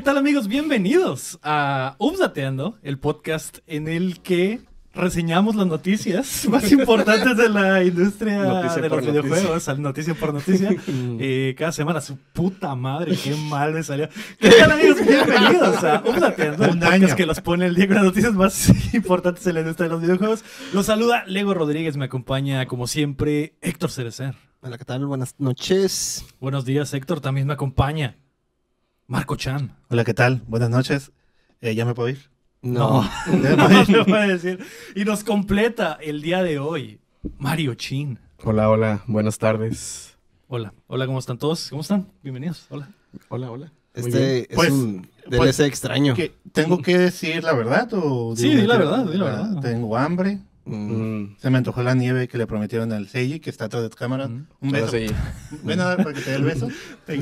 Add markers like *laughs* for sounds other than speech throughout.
¿Qué tal amigos? Bienvenidos a Updateando, el podcast en el que reseñamos las noticias *laughs* más importantes de la industria Noticia de los videojuegos, al noticia por noticia. *laughs* Eh, cada semana, su puta madre, qué mal me salió. ¿Qué tal amigos? Bienvenidos a Updateando, el Un podcast año. que los pone el día con las noticias más *laughs* importantes en la industria de los videojuegos. Los saluda Lego Rodríguez, me acompaña como siempre Héctor Cerecer. Hola, ¿qué tal? Buenas noches. Buenos días Héctor, también me acompaña Marco Chan. Hola, ¿qué tal? Buenas noches. Eh, ¿Ya me puedo ir? No. *laughs* ¿Ya me puedo *laughs* No, ir? no puede decir. Y nos completa el día de hoy Mario Chin. Hola, hola, buenas tardes. Hola, hola, ¿cómo están todos? ¿Cómo están? Bienvenidos. Hola. Hola, hola. Este es Pues, un pues, DLC extraño. ¿Qué- ¿Tengo que decir la verdad o...? Sí, di la verdad, di la Ah, verdad. Tengo hambre. Mm. Se me antojó la nieve que le prometieron al Seiji, que está atrás de tu cámara. Mm. Un beso. Ven a dar para que te dé el beso. *laughs* Ay,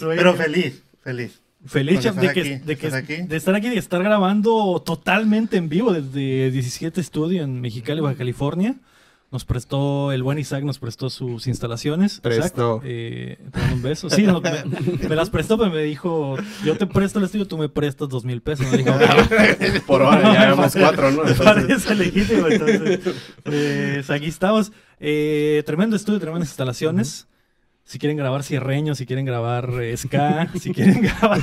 pero feliz, feliz. Feliz de, que, aquí, de, que- estás aquí. de estar aquí y de estar grabando totalmente en vivo desde 17 Studio en Mexicali, Baja California. Nos prestó, el buen Isaac nos prestó sus instalaciones. Prestó. Isaac, eh, te mando un beso. Sí, no, me, me las prestó, pero me dijo, yo te presto el estudio, tú me prestas dos mil pesos. *laughs* Me dijo, Por ahora ya llevamos cuatro, ¿no? Entonces, parece legítimo, entonces. Pues aquí estamos. Eh, tremendo estudio, tremendas instalaciones. Si quieren grabar cierreño, si quieren grabar eh, ska, *laughs* si quieren grabar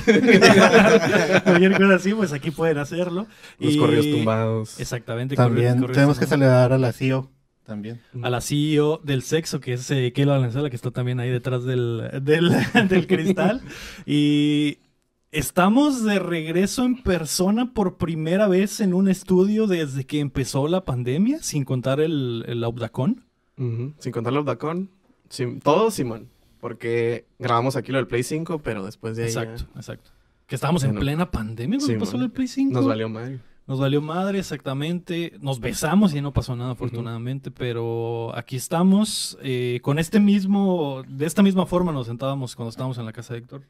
cualquier cosa así, pues aquí pueden hacerlo. los Y- corridos tumbados. Exactamente. También corridos tenemos que saludar a la CEO. También. A la CEO del sexo, que es eh, Keilo Valenzuela, que está también ahí detrás del, del, *laughs* del cristal. Y estamos de regreso en persona por primera vez en un estudio desde que empezó la pandemia, sin contar el, el Audacon. Ujú, Sin contar los Dacon. Sim- todo Simón. Porque grabamos aquí lo del Play 5, pero después de ahí ya Exacto, exacto. Que estábamos en plena pandemia cuando Sí, pasó man. el Play 5. nos valió mal. Nos valió madre, exactamente. Nos besamos y no pasó nada, afortunadamente. Pero aquí estamos. eh, con este mismo. De esta misma forma nos sentábamos cuando estábamos en la casa de Héctor.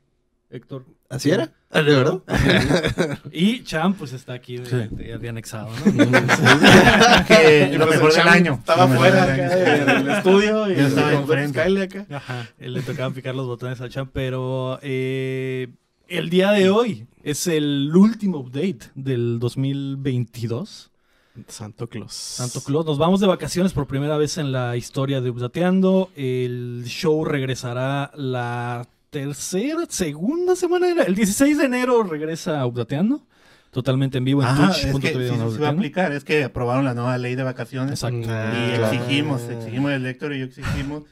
Héctor. ¿Así era? ¿De verdad? Y Cham, pues está aquí de, Sí. de- de anexado, ¿no? *laughs* Que lo mejor el del año. Estaba fuera del acá del estudio y Yo estaba dijo, "Pues, enfrente". acá. Ajá, él le tocaba picar los botones al Cham, pero eh, el día de hoy es el último update del 2022. Santo Claus. Santo Claus, nos vamos de vacaciones por primera vez en la historia de Updateando. El show regresará la tercera, segunda semana. El 16 de enero regresa Updateando. Totalmente en vivo en Ajá, Twitch. es punto que TV sí, sí se va a aplicar. Es que aprobaron la nueva ley de vacaciones. Exacto. Y Ah, claro. exigimos, exigimos el Héctor y yo exigimos,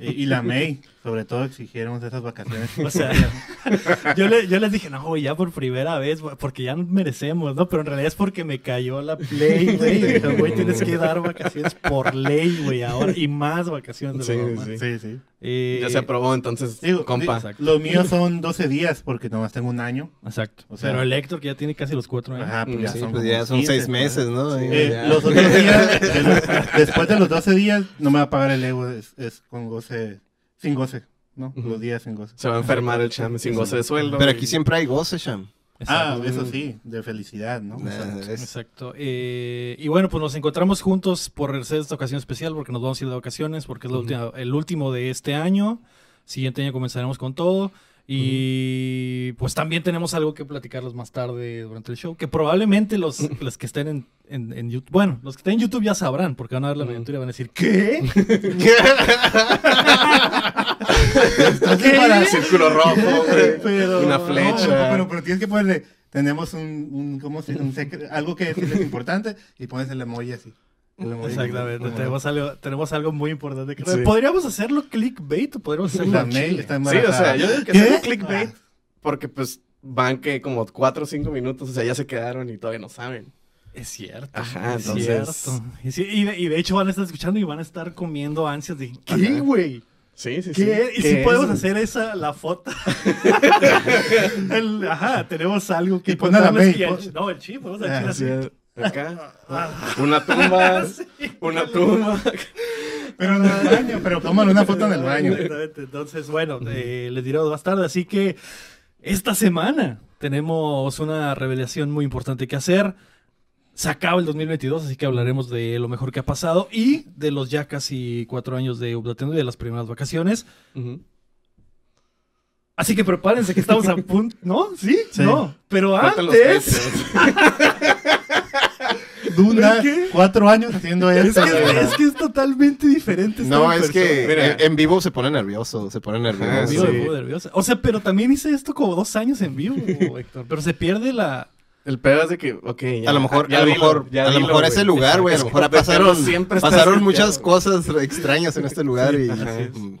y, y la May, sobre todo, exigieron esas vacaciones. *laughs* O sea, *laughs* yo, le- yo les dije, no, güey, ya por primera vez, güey, porque ya merecemos, ¿no? Pero en realidad es porque me cayó la play, *laughs* güey. Güey, tienes que dar vacaciones por ley, güey, ahora. Y más vacaciones de Sí, lo sí. Sí, sí. Eh, Ya se aprobó, entonces, Digo, compa. Los míos son 12 días, porque nomás tengo un año. Exacto. O sea- Pero el Héctor, que ya tiene casi los cuatro años. Ajá, pues ya Sí, son pues ya son 15, seis pues. meses, ¿no? Sí. Eh, los otros días, después de los 12 días, no me va a pagar el ego, es, es con goce, sin goce, ¿no? Los días sin goce. Se va a enfermar el cham sin goce de sueldo. Pero y- aquí siempre hay goce, Sham. Ah, eso sí, de felicidad, ¿no? Nah, Exacto. Eh, y bueno, pues nos encontramos juntos por hacer esta ocasión especial porque nos vamos a ir de vacaciones, porque es la última, el último de este año. Siguiente año comenzaremos con todo. Y pues también tenemos algo que platicarles más tarde durante el show, que probablemente los, *laughs* los que estén en, en- en YouTube, bueno, los que estén en YouTube ya sabrán, porque van a ver la aventura y van a decir, ¿qué? Entonces, para- Círculo rojo, güey. Pero- Una no, flecha. pero, pero tienes que ponerle, tenemos un, un ¿cómo se un secre- algo que decirles importante y pones el emoji así. Exactamente, como- tenemos algo, tenemos algo muy importante que Sí. ¿Podríamos hacerlo clickbait o podríamos hacerlo La mail está Sí, o sea, yo digo que es un clickbait. Porque pues van que como cuatro o cinco minutos, o sea, ya se quedaron y todavía no saben. Es cierto. Ajá, es entonces- cierto. Y, sí, y de, y de hecho van a estar escuchando y van a estar comiendo ansias de ¿qué, güey? Sí, sí, sí. Y ¿Qué si es? podemos hacer esa, la foto. *laughs* El- ajá, tenemos algo que Y pon a la y el chi- No, el chip, vamos a Ah, decir Sí, así. Acá. *laughs* Una tumba. *laughs* Una tumba. Pero en el baño, pero tómale una foto en el baño. Exactamente. Entonces, bueno, eh, les diremos más tarde. Así que esta semana tenemos una revelación muy importante que hacer. Se acaba el 2022, así que hablaremos de lo mejor que ha pasado y de los ya casi cuatro años de Updatendo y de las primeras vacaciones. Así que prepárense que estamos a *laughs* punto. ¿No? ¿Sí? Sí. No. Pero antes. Duna, cuatro años haciendo Es esto. que, es que es totalmente diferente. No, es que Mira. en, en vivo se pone nervioso, se pone nervioso. Ah, Vivo sí. de modo nervioso. O sea, pero también hice esto como dos años en vivo, *laughs* Héctor. Pero se pierde la. El pedo es de que, ok, ya. a lo mejor, ya a lo dilo, mejor, ya a lo mejor ese lugar, güey, a lo mejor pasaron, siempre pasaron muchas cosas extrañas en este lugar y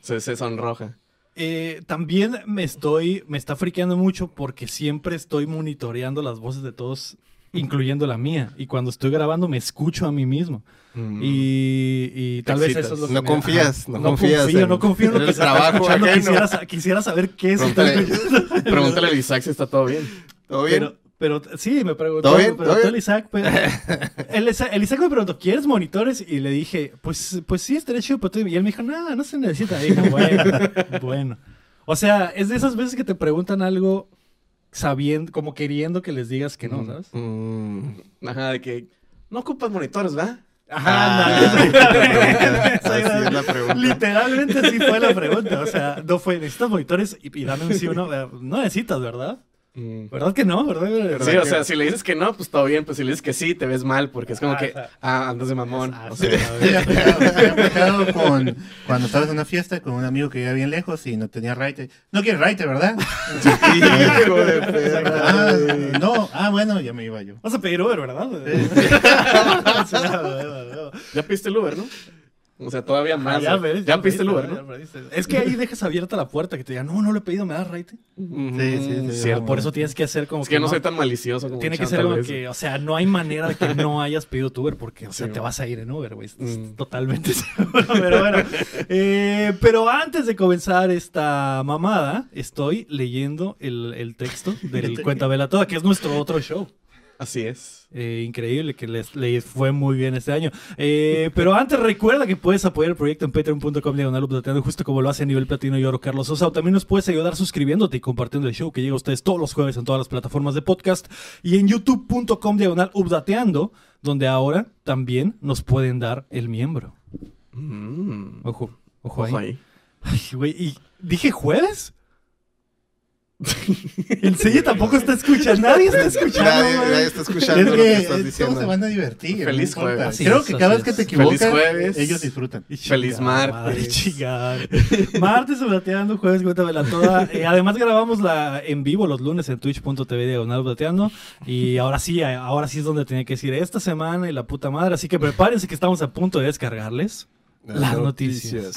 se sonroja. Eh, también me estoy. Me está friqueando mucho porque siempre estoy monitoreando las voces de todos, incluyendo la mía. Y cuando estoy grabando, me escucho a mí mismo. Mm. Y, y tal vez eso es lo que No me- confías, Ajá. no confías confío, en- no confío en lo que el trabajo. Quisiera, sa- quisiera saber qué está Pregúntale, pregúntale a Isaac si está todo bien. ¿Todo bien? Pero, pero sí, me preguntó, ¿Todo bien? me preguntó ¿Todo el bien? Isaac, pero *laughs* el, Isa- el Isaac me preguntó, ¿quieres monitores? Y le dije, pues, pues sí, estaría chido, pero tú- y él me dijo, no, no se necesita. Y dije, bueno, *laughs* bueno. O sea, es de esas veces que te preguntan algo sabiendo, como queriendo que les digas que no, ¿sabes? Mm. Ajá, de que no ocupas monitores, ¿verdad? Ajá, Ah. *laughs* Literalmente así fue la pregunta. O sea, no fue, ¿necesitas monitores? Y, y dame un sí o no. No necesitas, ¿verdad? Mm. ¿Verdad que no? ¿Verdad? Sí, o sea, si le dices que no, pues todo bien, pues si le dices que sí, te ves mal, porque es como Ah, que, o sea, ah, andas de mamón. O sí, sea, *laughs* con, cuando estabas en una fiesta con un amigo que vivía bien lejos y no tenía raite. No quieres raite, ¿verdad? *laughs* Hijo de perra. Ah, no, ah, bueno, ya me iba yo. Vas a pedir Uber, ¿verdad? *laughs* ya piste el Uber, ¿no? O sea, todavía más. Ah, ya, ves, ya piste el pediste, Uber, ya ¿no? Es que ahí dejas abierta la puerta que te digan, no, no lo he pedido, me das raite. Sí, sí, sí. Cierto. Por eso tienes que hacer como Es que yo no soy tan malicioso como Tiene que ser vez. que, o sea, no hay manera de que *laughs* no hayas pedido tu Uber porque, o sea, Sí, te vas a ir en Uber, güey. Mm. Totalmente *laughs* seguro. Pero bueno. Eh, pero antes de comenzar esta mamada, estoy leyendo el, el texto *laughs* del Cuenta Vela Toda, que es nuestro otro show. Así es. Eh, increíble que les, les fue muy bien este año. Eh, pero antes recuerda que puedes apoyar el proyecto en patreon.com diagonal updateando, justo como lo hace a nivel platino y oro Carlos Sosa. O también nos puedes ayudar suscribiéndote y compartiendo el show que llega a ustedes todos los jueves en todas las plataformas de podcast y en youtube.com diagonal updateando, donde ahora también nos pueden dar el miembro. Mm. Ojo, ojo, Ojo ahí. ahí. Ay, güey, ¿y dije jueves? ¿En serio tampoco está escuchando? Nadie está escuchando, Nadie, nadie está escuchando Es lo que que estás eh, todos diciendo. se van a divertir. Feliz no jueves. Así Creo es, que cada vez es. que te Feliz equivocas, jueves. ellos disfrutan. Feliz martes. madre, *laughs* martes plateando, jueves cuéntamela toda. Eh, además grabamos la en vivo los lunes en twitch.tv diagonal plateando. Y ahora sí, eh, ahora sí es donde tenía que decir esta semana y la puta madre. Así que prepárense que estamos a punto de descargarles. Las noticias.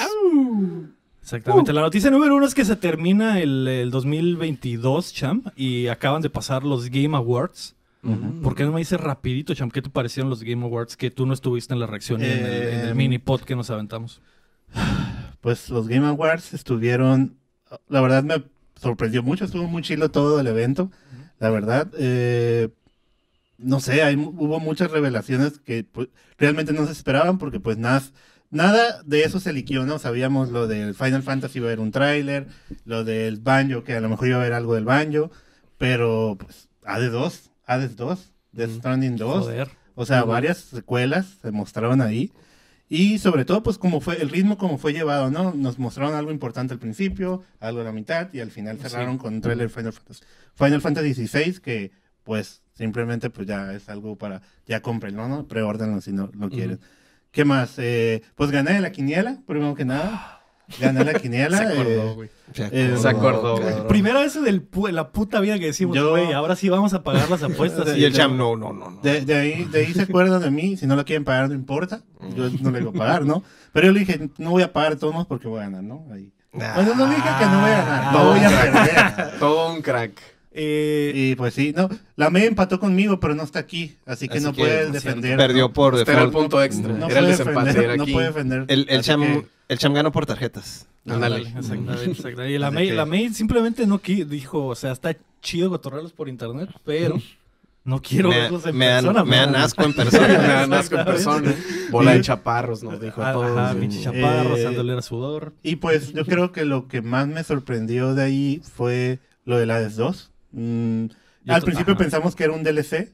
Exactamente. La noticia número uno es que se termina el, el 2022, Cham, y acaban de pasar los Game Awards. ¿Por qué no me dices rapidito, Cham, qué te parecieron los Game Awards que tú no estuviste en la reacción y en el, en el Eh, mini pod que nos aventamos? Pues los Game Awards estuvieron, la verdad me sorprendió mucho, estuvo muy chilo todo el evento, la verdad. eh, no sé, hay, hubo muchas revelaciones que pues, realmente no se esperaban porque pues nada, nada de eso se liquió, ¿no? Sabíamos lo del Final Fantasy iba a haber un tráiler, lo del Banjo, que a lo mejor iba a haber algo del Banjo, pero pues Hades 2, Hades 2, Death Stranding 2, Joder. o sea, varias secuelas se mostraron ahí. Y sobre todo, pues, como fue el ritmo, como fue llevado, ¿no? Nos mostraron algo importante al principio, algo a la mitad, y al final cerraron Sí. con un trailer Final Fantasy, Final Fantasy XVI, que, pues, simplemente, pues, ya es algo para, ya cómprenlo, ¿no? Preórdenlo si no lo quieren. ¿Qué más? Eh, pues, gané la quiniela, primero que nada. Gané la quiniela. *laughs* Se acordó, eh, güey. Se Eh, Se acordó, güey. Primera vez en pu- en la puta vida que decimos, Yo- güey, ahora sí vamos a pagar las apuestas. *laughs* Y el cham, no, no, no. no. De, de ahí, de ahí se acuerdan de mí, si no lo quieren pagar no importa, yo no le digo pagar, ¿no? Pero yo le dije, no voy a pagar de todos porque voy a ganar, ¿no? Ahí. Nah. Bueno, no dije que no voy a ganar, no voy a perder. Todo un crack. Eh, Y pues sí, no, la me empató conmigo, pero no está aquí, así que Así no que, puede no defender. Perdió ¿no? por Este era el default. punto extra. No era el puede desempate. defender, Era no aquí. puede defender. El, el, cham, que- el cham ganó por tarjetas. Ándale. Exactamente, exactamente. Y la que- May simplemente no qui- dijo, o sea, está chido cotorrearlos por internet, pero no quiero me, verlos en me dan, me asco en *laughs* Me persona. dan asco en persona. Bola de chaparros, nos dijo a todos. Ajá, pinche chaparro, Eh, dándole a sudor. Y pues yo creo que lo que más me sorprendió de ahí fue lo de Hades 2. Mm, al principio ajá. pensamos que era un DLC.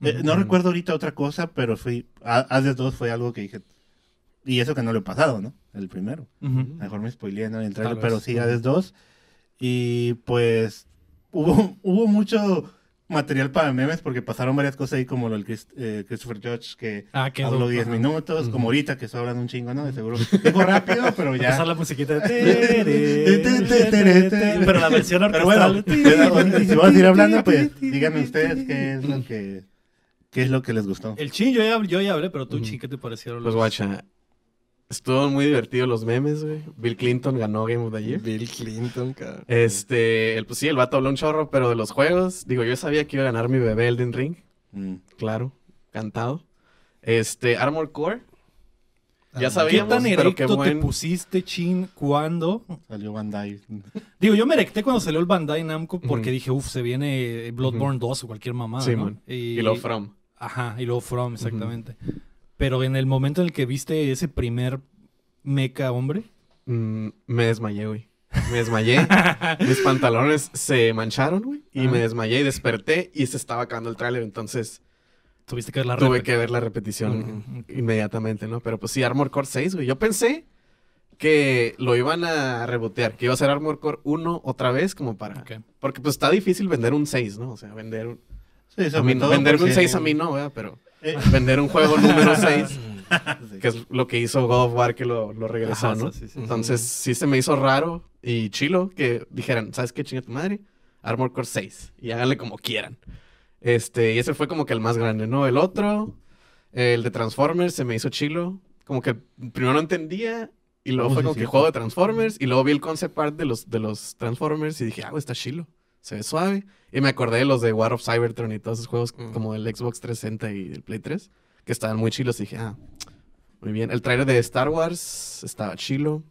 Eh, no recuerdo ahorita otra cosa, pero fui, Hades 2 fue algo que dije. Y eso que no lo he pasado, ¿no? El primero. Ujú. Mejor me spoileé ¿no? en el trailer, pero sí. Hades 2. Y pues hubo, *laughs* hubo mucho material para memes porque pasaron varias cosas ahí como lo del Chris- eh, Christopher Judge que Ah, habló 10 ajá. minutos, como ahorita que estoy hablando un chingo, ¿no? De seguro. Digo rápido, *laughs* pero ya. Empezar la musiquita. Pero la versión Pero bueno, *laughs* orquestal... si vamos a ir hablando, pues *laughs* díganme ustedes qué es lo que, qué es lo que les gustó. El chin, yo ya, yo ya hablé, pero tú, Ujú. chin, ¿qué te parecieron Pues los- guacha, estuvo muy divertido los memes, güey. Bill Clinton ganó Game of the Year. Bill Clinton, cabrón. Este, el, pues sí, el vato habló un chorro, pero de los juegos, digo, yo sabía que iba a ganar mi bebé Elden Ring, Mm. claro, cantado. Este, Armor Core, ya ¿Qué sabíamos, tan pero erecto qué te pusiste, chin, cuando? Salió Bandai. *laughs* Digo, yo me erecté cuando salió el Bandai Namco porque dije, uff, se viene Bloodborne 2 o cualquier mamada, Sí, ¿no? man. Y lo From. Ajá, y luego From, exactamente. Pero en el momento en el que viste ese primer mecha hombre, Mm, me desmayé, güey. Me desmayé. *laughs* Mis pantalones se mancharon, güey. Y Ajá. me desmayé y desperté y se estaba acabando el tráiler. Entonces tuviste que ver la tuve que ver la repetición inmediatamente, ¿no? Pero pues sí, Armor Core 6, güey. Yo pensé que lo iban a rebotear, que iba a ser Armor Core 1 otra vez, como para... Porque pues está difícil vender un 6, ¿no? O sea, vender un... Sí, A sobre mí, todo vender un porque- 6 a mí no, ¿verdad? Pero *laughs* vender un juego número 6, *laughs* sí. que es lo que hizo God of War, que lo, lo regresó, Ajá, ¿no? sí, sí. Entonces sí se me hizo raro y chilo que dijeran, ¿sabes qué chinga tu madre? Armor Core 6 y háganle como quieran. Este, y ese fue como que el más grande, ¿no? El otro, el de Transformers, se me hizo chilo. Como que primero no entendía y luego Oh, fue como que juego de Transformers y luego vi el concept art de los, de los Transformers y dije, ah, está chilo. Se ve suave. Y me acordé de los de War of Cybertron y todos esos juegos Mm. como el Xbox 360 y el Play 3, que estaban muy chilos. Y dije, ah, muy bien. El trailer de Star Wars estaba chilo.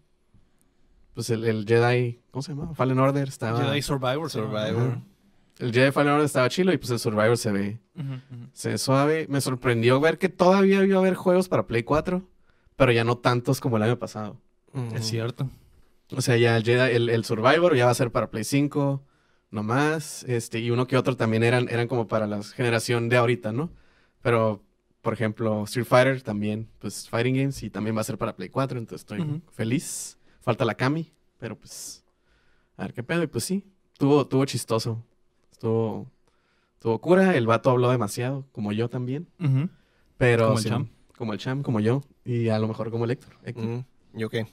Pues el, el Jedi, ¿cómo se llama? Fallen Order estaba... Jedi Survivor. Survivor. El Jedi Fallen Order estaba chilo y pues el Survivor se ve, se ve suave. Me sorprendió ver que todavía iba a haber juegos para Play 4, pero ya no tantos como el año pasado. Mm. Es cierto. O sea, ya el, Jedi, el, el Survivor ya va a ser para Play 5, nomás. Este, y uno que otro también eran, eran como para la generación de ahorita, ¿no? Pero, por ejemplo, Street Fighter también, pues Fighting Games y también va a ser para Play 4, entonces estoy feliz. Falta la Kami, pero pues, a ver qué pedo. Y pues sí, tuvo, tuvo chistoso. Estuvo, tuvo cura. El vato habló demasiado, como yo también. Pero Como el sí, Cham. Como el Cham, como yo. Y a lo mejor como el Héctor. Héctor, Mm. ¿Yo qué?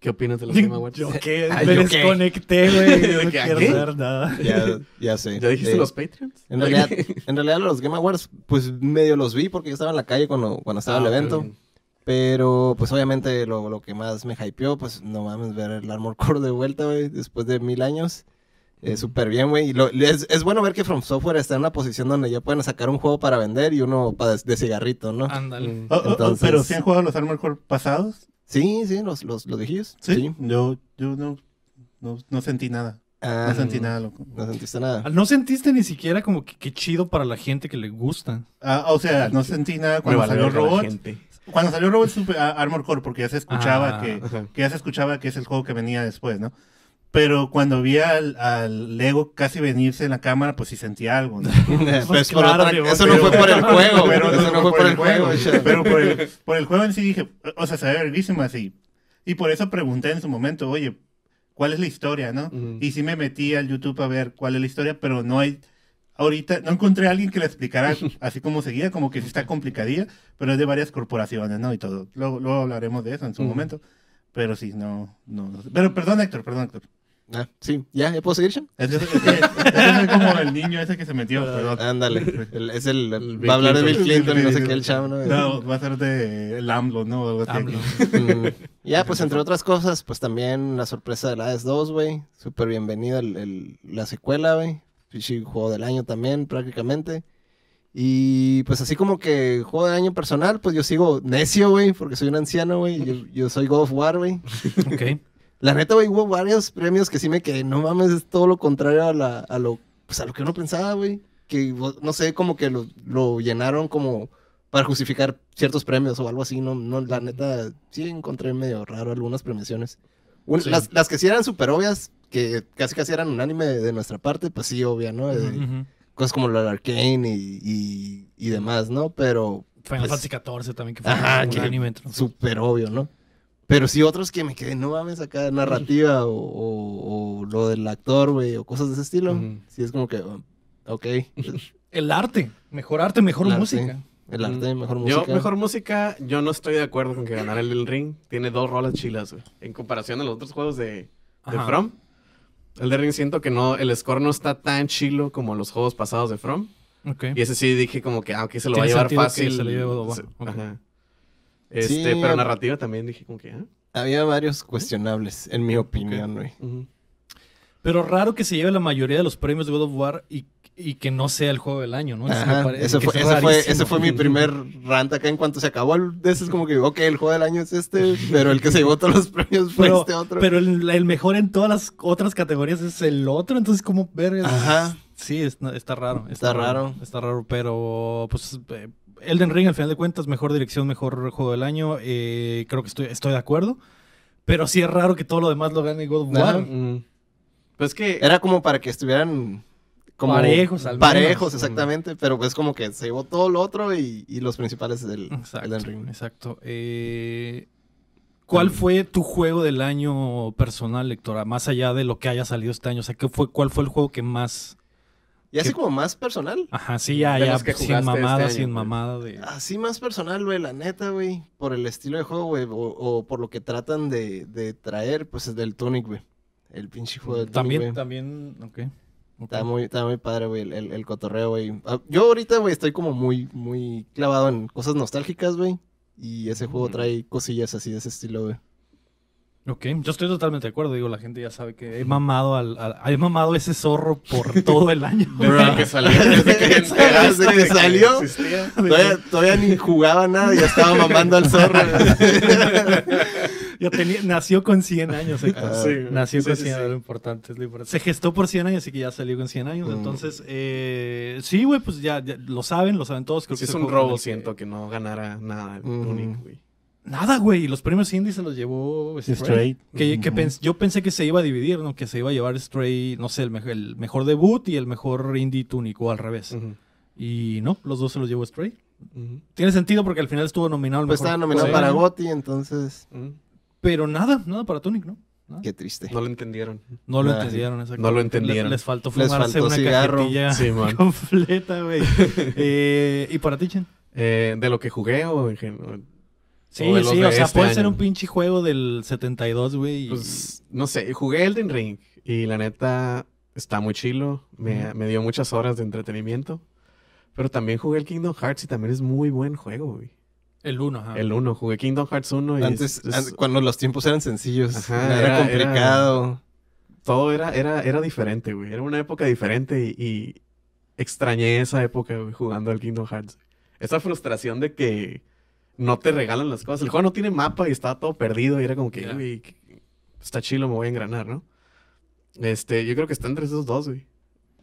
¿Qué opinas de los *laughs* Game Awards? Yo qué, Ay, *laughs* me desconecté, *laughs* güey. Yo ¿De no quiero saber nada. Ya, ya sé. ¿Ya dijiste Eh, los Patreons? En realidad, en realidad los Game Awards, pues medio los vi porque yo estaba en la calle cuando, cuando estaba Ah, el evento. bien. Pero, pues obviamente lo, lo que más me hypeó, pues no mames, ver el Armor Core de vuelta, güey, después de mil años. Eh, Súper bien, güey. Es, es bueno ver que From Software está en una posición donde ya pueden sacar un juego para vender y uno para de, de cigarrito, ¿no? Ándale. Mm. Oh, oh, oh, Entonces- pero si han jugado los Armor Core pasados. Sí, sí, los, los, los viejillos. Yo, yo no, no, no sentí nada. Ah, No sentí nada, loco. No sentiste nada. No sentiste ni siquiera como que, que chido para la gente que le gusta. Ah, o sea, no sentí nada cuando salió Robot. Cuando salió Robot Super ah, Armor Core, porque ya se escuchaba Ah. que, Ajá. que ya se escuchaba que es el juego que venía después, ¿no? Pero cuando vi al, al Lego casi venirse en la cámara, pues sí sentí algo, ¿no? *laughs* Pues por claro, otra- digo, eso no pero- fue por el juego, Pero eso no fue por el juego. Pero por el, *laughs* por el juego en sí dije, o sea, se ve verguísima así. Y por eso pregunté en su momento, oye, ¿cuál es la historia, no? Y sí me metí al YouTube a ver cuál es la historia, pero no hay... Ahorita no encontré a alguien que la explicara *laughs* así como seguía, como que sí está complicadilla, pero es de varias corporaciones, ¿no? Y todo. Luego, luego hablaremos de eso en su Ujú. momento. Pero sí, no, no, no sé. Pero perdón, Héctor, perdón, Héctor. Ah, sí, ¿ya? ¿Ya puedo seguir, Chan? Es, es- es- es como el niño ese que se metió, perdón. Ándale. El- es el, va a hablar de Bill Clinton. Clinton y no sé qué, el chavo, ¿no? No, va a ser de el AMLO, ¿no? O algo así. AMLO. Mm, Ya, pues entre otras cosas, pues también la sorpresa del Hades 2, güey. Súper bienvenida el, el- la secuela, güey. Pichi juego del año también, prácticamente. Y pues así como que juego del año personal, pues yo sigo necio, güey, porque soy un anciano, güey. Yo, yo soy God of War, güey. Ok. La neta, güey, hubo varios premios que sí me quedé, no mames, es todo lo contrario a, la, a, lo, pues a lo que uno pensaba, güey. Que, no sé, como que lo, lo llenaron como para justificar ciertos premios o algo así, no, no, la neta, sí encontré medio raro algunas premiaciones. Un- Sí. las, las que sí eran súper obvias, que casi casi eran unánime de, de nuestra parte, pues sí, obvia, ¿no? De- Ujú. Cosas como la Arcane y, y, y demás, ¿no? Pero Final Pues- Fantasy XIV también, que fue Ajá, un que- anime. súper obvio, ¿no? Pero sí otros que me quedé, no mames, acá narrativa o, o- o lo del actor, güey, o cosas de ese estilo, Ujú. sí es como que, oh, ok. *laughs* El arte. Mejor arte, mejor El arte. música. El arte, mejor Yo, música. mejor música, yo no estoy de acuerdo con que ganara el Ring. Tiene dos rolas chilas, güey. En comparación a los otros juegos de. From. El de Ring siento que no, el score no está tan chilo como los juegos pasados de From. Y ese sí dije como que, ah, ok, se lo va a llevar fácil. se lo Ok. ajá. Este, Sí, pero narrativa también dije como que, ah. Había varios cuestionables, en mi opinión, güey. Ujú. Pero raro que se lleve la mayoría de los premios de God of War y, y que no sea el juego del año, ¿no? Eso me Ajá, parece ese que fue, es ese, fue, ese fue mi primer rant acá en cuanto se acabó el ese es como que, ok, el juego del año es este, pero el que se llevó todos los premios fue Pero, este otro. pero el, el mejor en todas las otras categorías es el otro, entonces como ver Ajá. Sí, es- está raro. Está raro. Está raro, pero pues eh, Elden Ring al final de cuentas, mejor dirección, mejor juego del año. eh, creo que estoy, estoy de acuerdo. Pero sí es raro que todo lo demás lo gane God of Ajá. War. Mm. Pues que Era como para que estuvieran como Parejos, al menos. parejos, exactamente, pero pues como que se llevó todo lo otro y, y los principales del Exacto. Elden Ring. exacto. Eh, ¿Cuál fue tu juego del año personal, Lectora? Más allá de lo que haya salido este año. O sea, ¿qué fue, ¿cuál fue el juego que más... Y así como más personal. Ajá, sí, ya, De ya, que sin mamada, este año, sin mamada de... Así más personal, güey, la neta, güey. Por el estilo de juego, güey. O, o por lo que tratan de, de traer, pues es del Tunic, güey. El pinche juego del Tunic, También, güey. también, ok. ok. Está muy, está muy padre, güey, el, el, el cotorreo, güey. Ah, Yo ahorita, güey, estoy como muy, muy clavado en cosas nostálgicas, güey. Y ese juego Mm. trae cosillas así de ese estilo, güey. Ok, yo estoy totalmente de acuerdo. Digo, la gente ya sabe que he mamado al, al- he mamado ese zorro por *laughs* todo el año. desde que salió, desde que, *laughs* Desde salió. Todavía, todavía ni jugaba nada y ya estaba mamando al zorro. *laughs* Ya tenía, nació con 100 años. eh. Sí, nació Sí, con sí, 100 sí. es lo importante, es lo importante. Se gestó por 100 años, así que ya salió con 100 años. Mm. Entonces, eh, sí, güey, pues ya, ya lo saben, lo saben todos. Creo Sí, que es un robo, que- siento, que no ganara nada el Ujú. Tunic, güey. Nada, güey. Los premios indie se los llevó Stray. Stray. Que, que pens- yo pensé que se iba a dividir, ¿no? Que se iba a llevar Stray, no sé, el, mej- el mejor debut y el mejor indie Tunic, o al revés. Y no, los dos se los llevó Stray. Tiene sentido porque al final estuvo nominado al Pues mejor estaba nominado juego para. GOTY, entonces... Pero nada, nada para Tunic, ¿no? Qué triste. No lo entendieron. No lo Nah. entendieron, exacto. No lo entendieron. Le- les faltó Les fumarse faltó una cigarro. cajetilla Sí, *laughs* man. completa, güey. *laughs* Eh, ¿Y para ti, Chen? Eh, ¿De lo que jugué o en general? Sí, O sí, o sea, este puede ser un pinche juego del 72, güey. Pues, no sé, jugué Elden Ring y la neta está muy chilo. Me, dio muchas horas de entretenimiento. Pero también jugué el Kingdom Hearts y también es muy buen juego, güey. el 1, ajá. El 1, jugué Kingdom Hearts 1 y Antes, es- es- an- cuando los tiempos eran sencillos, Ajá, era, era- complicado. todo era, era, era diferente, güey. Era una época diferente y, y extrañé esa época, güey, jugando al Kingdom Hearts. Esa frustración de que no te regalan las cosas. El juego no tiene mapa y estaba todo perdido y era como que, que- está chilo, me voy a engranar, ¿no? Este, yo creo que está entre esos dos, güey.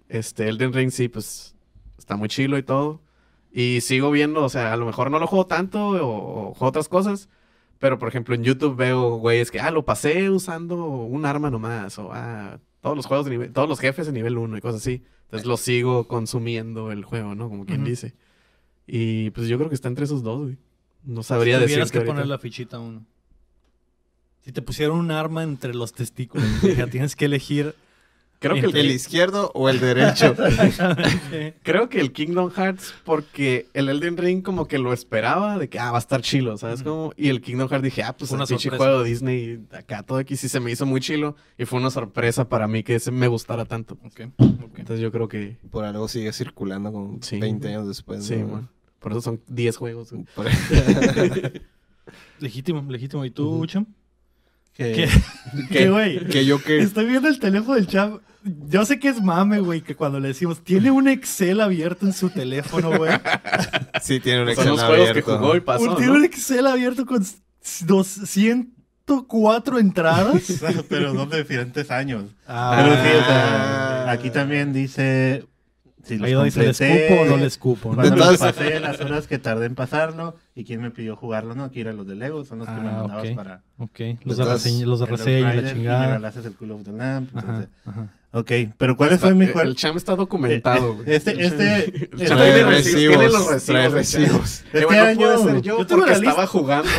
Este, Elden Ring sí, pues, está muy chilo y todo. Y sigo viendo, o sea, a lo mejor no lo juego tanto o, o juego otras cosas. Pero, por ejemplo, en YouTube veo güeyes que, ah, lo pasé usando un arma nomás. O, ah, todos los juegos de nivel, todos los jefes de nivel 1 y cosas así. Entonces lo sigo consumiendo el juego, ¿no? Como quien dice. Y pues yo creo que está entre esos dos, güey. No Si sabría tuvieras decir que poner la fichita uno. Si te pusieran un arma entre los testículos, *laughs* ya tienes que elegir. Creo que el, ¿El izquierdo o el derecho? *laughs* creo que el Kingdom Hearts, porque el Elden Ring como que lo esperaba, de que, ah, va a estar chilo, ¿sabes cómo? Y el Kingdom Hearts dije, ah, pues una pinche juego de Disney, acá todo aquí sí se me hizo muy chilo. Y fue una sorpresa para mí que ese me gustara tanto. Ok, ok. Entonces yo creo que, Por algo sigue circulando como Sí. 20 años después. sí, ¿no? man. Por eso son 10 juegos. *laughs* Legítimo, legítimo. ¿Y tú, Ujú. Cham? Que- ¿Qué? *laughs* ¿Qué? ¿Qué, güey? que yo que... Estoy viendo el teléfono del Cham. Yo sé que es mame, güey, que cuando le decimos, tiene un Excel abierto en su teléfono, güey. *laughs* Sí, tiene un Son Excel los juegos que abierto. jugó y pasó, tiene ¿no? un Excel abierto con 204 entradas. pero son de diferentes años. Ah, Pero sí, o sea, Ah. aquí también dice si los Ahí donde dice, ¿le completé, escupo o no le escupo? ¿no? Entonces- pasé, las horas que tardé en pasarlo y quién me pidió jugarlo, ¿no? Aquí eran los de Lego, son los que me Ah, mandabas para Ok, los Entonces, los de el reseña y la Outriders, y me chingada. el Cool of the Lamp. Ajá, entonces- ajá. Ok, pero ¿cuál fue mi el, juego? el Cham está documentado, güey. Este, este, El Cham Trae tiene recibos, recibos, tiene los recibos. trae recibos. Eh, Este año- yo, porque estaba jugando.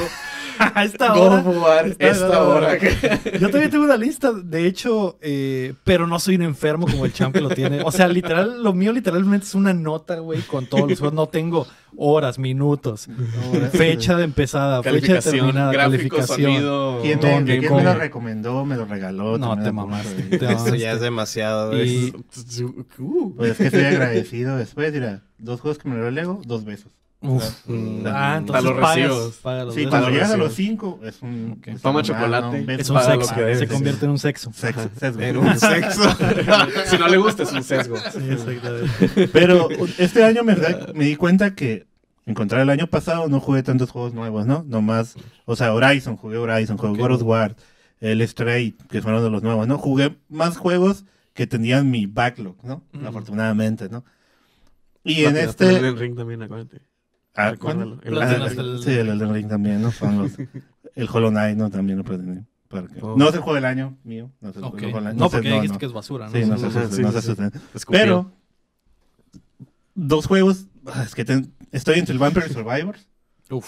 *laughs* A esta God hora. of War, Está esta hora. *laughs* Yo también tengo una lista, de hecho, eh, pero no soy un enfermo como el champ que lo tiene. O sea, literal, lo mío literalmente es una nota, güey, con todos los juegos. No tengo horas, minutos, fecha de empezada, fecha de terminada, gráfico, calificación. sonido. ¿Quién, ¿Dónde? me, quién ¿Cómo? me lo recomendó? ¿Me lo regaló? No, te mamaste. te *laughs* mamaste. ya es demasiado, güey. Y- Uh, Pues es que estoy agradecido después. Mira, dos juegos que me lo Lego, dos besos. Uf. Mm, Ah, entonces para los pagas, recibos. los Sí, cuando los llegas a los cinco, es un. Ok. es Toma un- chocolate. ah. Es un sexo, debes. se convierte en un sexo. Sexo, sesgo. En un sexo. *laughs* si no le gusta es un sesgo. Sí, exactamente. *laughs* Pero este año me, di cuenta que, en contra el año pasado, no jugué tantos juegos nuevos, ¿no? Nomás, o sea, Horizon, jugué Horizon, jugué Ok. God of War, el Stray, que fueron de los nuevos, ¿no? Jugué más juegos que tenían mi backlog, ¿no? Mm. Afortunadamente, ¿no? Y No, en el este... Ring también, acuérdate. Ah, Ah. Sí, el Elden Ring también, ¿no? *laughs* El Hollow Knight, ¿no? También lo pretendí. Oh. No es el juego del año mío. No es el juego del año. No, porque dijiste que es basura, ¿no? Sí, no se Ajá, asusten, sí, no sí, se sí. Pero, dos juegos, ah, es que ten- estoy entre el Vampire Survivors, Uf.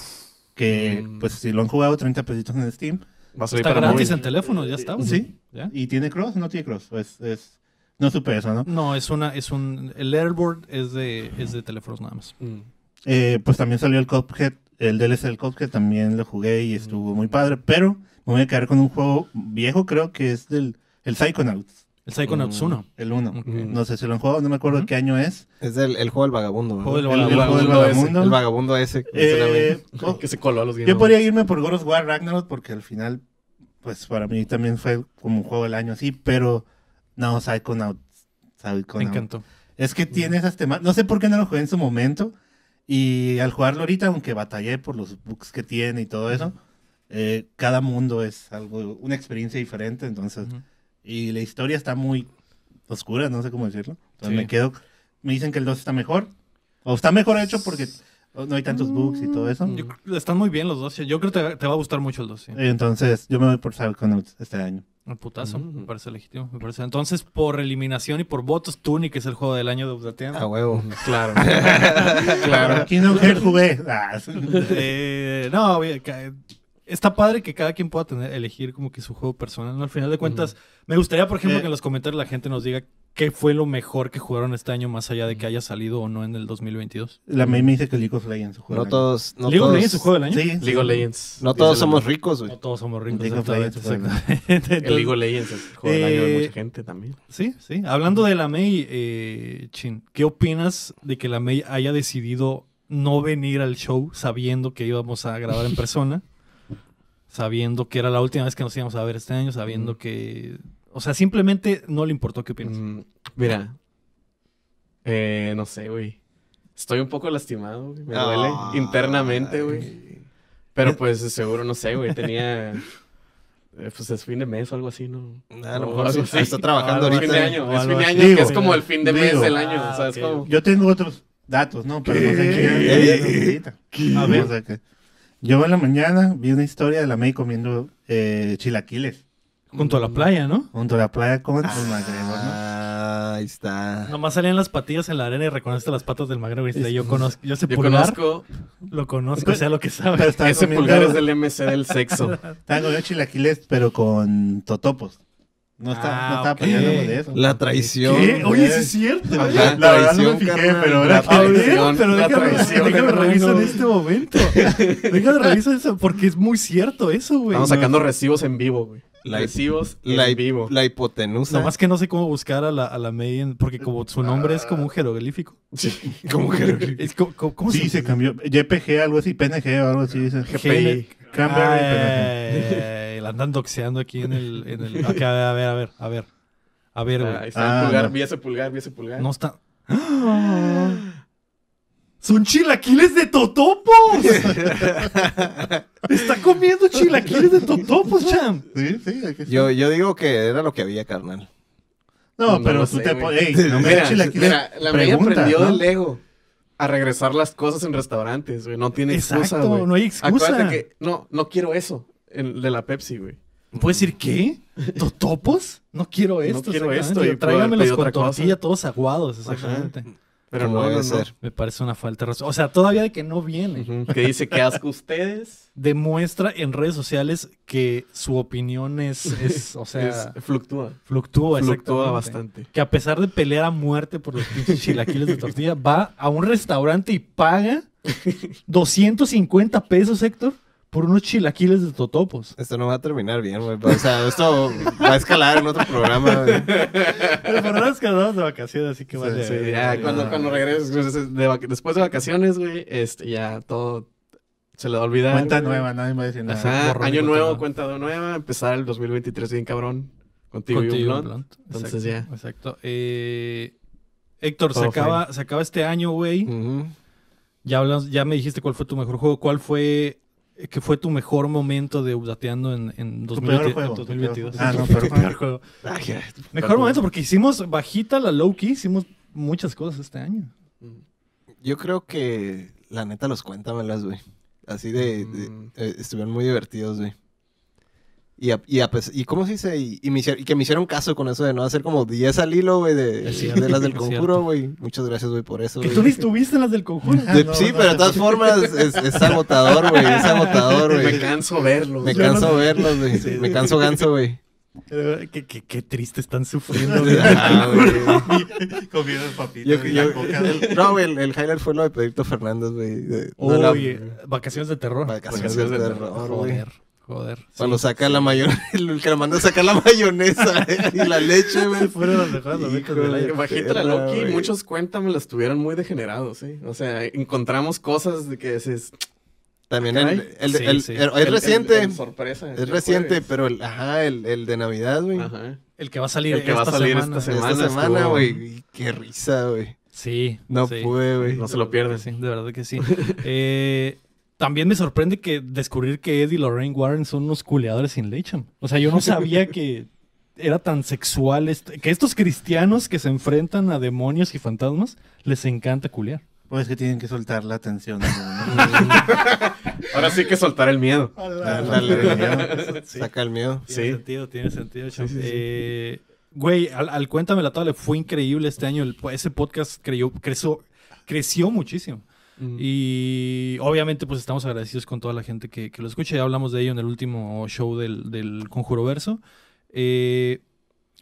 que Mm. pues si lo han jugado 30 pesitos en Steam, Va a salir Está para gratis móvil. en teléfono, ya está. sí, ¿Ya? y tiene cross, no tiene cross, es, es, no supe eso, ¿no? No, es una, es un, el Airboard es de, es de teléfonos nada más. Mm. Eh, pues también salió el Cuphead, el DLC del Cuphead, también lo jugué y estuvo muy padre, pero me voy a quedar con un juego viejo, creo que es del el Psychonauts, El Psychonauts Mm. 1. el 1. Ok. No sé si lo han jugado, no me acuerdo qué año es. Es el, el juego del vagabundo. ¿no? El, juego del vagabundo ese. El vagabundo ese. Eh, *laughs* oh, *laughs* Que se coló a los Yo podría irme por God of War Ragnarok porque al final, pues para mí también fue como un juego del año así, pero no, Psychonauts. Me Psychonauts. encantó. Es que tiene esas temas. No sé por qué no lo jugué en su momento. Y al jugarlo ahorita, aunque batallé por los bugs que tiene y todo eso, eh, cada mundo es algo, una experiencia diferente. Entonces, Ujú. y la historia está muy oscura, no sé cómo decirlo. Entonces Sí. me quedo. Me dicen que el 2 está mejor. O está mejor hecho porque no hay tantos bugs y todo eso. Yo creo- están muy bien los dos. Yo creo que te, te va a gustar mucho el 2. Sí. Entonces, yo me voy por Psychonauts este año. El putazo, me parece legítimo. Me parece. Entonces, por eliminación y por votos, Tunic es el juego del año de Updateando. A huevo. Claro. *laughs* claro. Kingdom Hearts jugué. Ah, Eh, no, está padre que cada quien pueda tener, elegir como que su juego personal. ¿no? Al final de cuentas, me gustaría, por ejemplo, Eh. que en los comentarios la gente nos diga qué fue lo mejor que jugaron este año, más allá de que haya salido o no en el 2022. la May me dice que League of Legends juega. No todos. No ¿League of Legends es su juego del año? Sí, League of Legends. No todos somos ricos, güey. No todos somos ricos. League of exactamente, Legends, exactamente. El League of Legends es el juego del año de mucha gente también. Sí, sí. Hablando de la May, eh, Chin, ¿qué opinas de que la May haya decidido no venir al show sabiendo que íbamos a grabar en persona? Sabiendo que era la última vez que nos íbamos a ver este año, sabiendo Ujú. que... O sea, simplemente no le importó qué opinas. Mm, mira. Eh, no sé, güey. Estoy un poco lastimado, güey. Me duele Ay. internamente, güey. Pero pues seguro, no sé, güey. Tenía. eh, pues es fin de mes o algo así, ¿no? A lo mejor sí, está trabajando Es fin ahorita. de año. Es fin de año, Digo, que es como el fin de mes del año. Ah. Yo tengo otros datos, ¿no? Pero no sé ¿Qué? quién. A ver. O sea que- Yo en la mañana vi una historia de la May comiendo eh, chilaquiles Junto a la playa, ¿no? junto a la playa con el McGregor, ¿no? Ah, ahí está. Nomás salían las patillas en la arena y reconociste las patas del magro. ¿viste? Yo conozco, yo sé Yo pulgar, conozco. lo conozco, sea lo que sabe. Pero Ese comiendo, pulgar es del MC del sexo. estaba comiendo chilaquiles, pero con totopos. No, está, Ah, no estaba ok. peleando de eso. La traición. ¿Qué? Oye, sí es cierto. Ajá. ¿eh? La verdad no me Traición, fijé, carnal. pero La traición, pero la déjame, traición, déjame revisar en este momento. *laughs* déjame revisar eso porque es muy cierto eso, güey. Estamos sacando recibos en vivo, güey. La- recibos La, en vivo. la hipotenusa. Nomás que no sé cómo buscar a la, a la May, en- porque como su nombre es como un jeroglífico. Sí. Como que- Es co- co- ¿Cómo Sí, se cambió. JPG, algo así, PNG o algo así. Dice. GPI. Cranberry, PNG. La andan doxeando aquí en el... En el a ver, a ver, a ver. A ver, güey. Ahí está Ah, el pulgar, no. vi ese pulgar, vi ese pulgar. No está... *gasps* ¡Son chilaquiles de totopos! *laughs* ¡Está comiendo chilaquiles de totopos, cham! Sí, sí, aquí está. Yo, yo digo que era lo que había, carnal. No, No pero tú sé, te pones. Ey, no me Mira, mira, la media Pregunta, aprendió ¿no? del Lego a regresar las cosas en restaurantes, güey. No tiene excusa, Exacto, güey. no hay excusa. Acuérdate que, no, no quiero eso, el de la Pepsi, güey. ¿Puedes decir qué? ¿Totopos? No quiero esto. quiero exactamente. esto, y Tráigamelos con cosa. tortilla todos aguados, exactamente. Pero no, debe no, no. ser. Me parece una falta de razón. O sea, todavía de que no viene. Que dice que asco ustedes. *laughs* Demuestra en redes sociales que su opinión es, es o sea, Es- fluctúa. fluctúa, Fluctúa bastante. Que a pesar de pelear a muerte por los pinches chilaquiles de tortilla, va a un restaurante y paga 250 pesos, Héctor, por unos chilaquiles de totopos. Esto no va a terminar bien, güey. O sea, esto va a escalar en otro programa, güey. *laughs* Pero por ahora es que andamos de vacaciones, así que Sí, ya cuando, cuando regreses, pues, de después de vacaciones, güey, este, ya todo se le va a olvidar. Cuenta güey. nueva, nadie me va a decir nada. Ajá. Borrón año nuevo, cuenta nueva, empezar el 2023 bien cabrón. Contigo, y un Contigo. Blunt. Entonces Exacto, ya. Exacto. Eh, Héctor, se acaba, se acaba este año, güey. Ya, hablas, ya me dijiste cuál fue tu mejor juego. ¿Cuál fue, qué fue tu mejor momento de updateando en, en, Tu 2020 peor juego, en tu 2022? peor- Ah, no, Tu peor peor juego. Ay, ya. Mejor momento porque hicimos bajita la low key, hicimos muchas cosas este año. Yo creo que la neta los cuéntamelas, güey. Así de, de- Mm. eh, estuvieron muy divertidos, güey. Y, a- y, a y cómo se dice, y, y me hicieron- y que me hicieron caso con eso de no hacer como 10 al hilo, güey, de, de las del conjuro, güey. Muchas gracias, güey, por eso. Que tú ni estuviste en las del conjuro. De- no, sí, no, pero de no. todas formas es, es agotador, güey. Es agotador, Me güey. canso verlo. Me canso verlos, güey. Me canso ganso, güey. Qué, qué- qué triste están sufriendo. güey. Ah, güey. Comiendo papitas Yo- y yo- la coca. el- no, güey, el, el highlight fue lo de Pedrito Fernández, güey. de- no, la- Oye, vacaciones de terror. Vacaciones Vacaciones de de terror, güey. Joder. Cuando Sí. saca la mayonesa, *laughs* el que lo manda a sacar la mayonesa *laughs* eh, y la leche, güey. *laughs* Fueron los mejores momentos del Híjole. año. Bajita la Loki, güey. muchos cuéntame las tuvieron muy degenerados, ¿eh? O sea, encontramos cosas de que es, También el, Caray. el- Sí, el- sí. el- es reciente. sorpresa. es reciente, pero el, ajá, el, el de Navidad, güey. Ajá. El que va a salir El que va a esta salir semana. esta Esta semana semana, estuvo- güey. Qué risa, güey. Sí. No sí. pude, güey. No se lo pierden. Sí, de verdad que sí. Eh, también me sorprende que descubrir que Ed y Lorraine Warren son unos culeadores sin leche. O sea, yo no sabía que era tan sexual. este- que estos cristianos que se enfrentan a demonios y fantasmas les encanta culear. Pues que tienen que soltar la atención. ¿no? *laughs* Ahora sí que soltar el miedo. Ándale, Saca el miedo. Tiene Sí. sentido, tiene sentido. sí, sí. Eh, güey, al, al Cuéntame la tabla fue increíble este año. El- ese podcast creyó, creció, creció muchísimo. Mm. Y obviamente pues estamos agradecidos con toda la gente que, que lo escucha. Ya hablamos de ello en el último show del, del Conjuro Verso. Eh,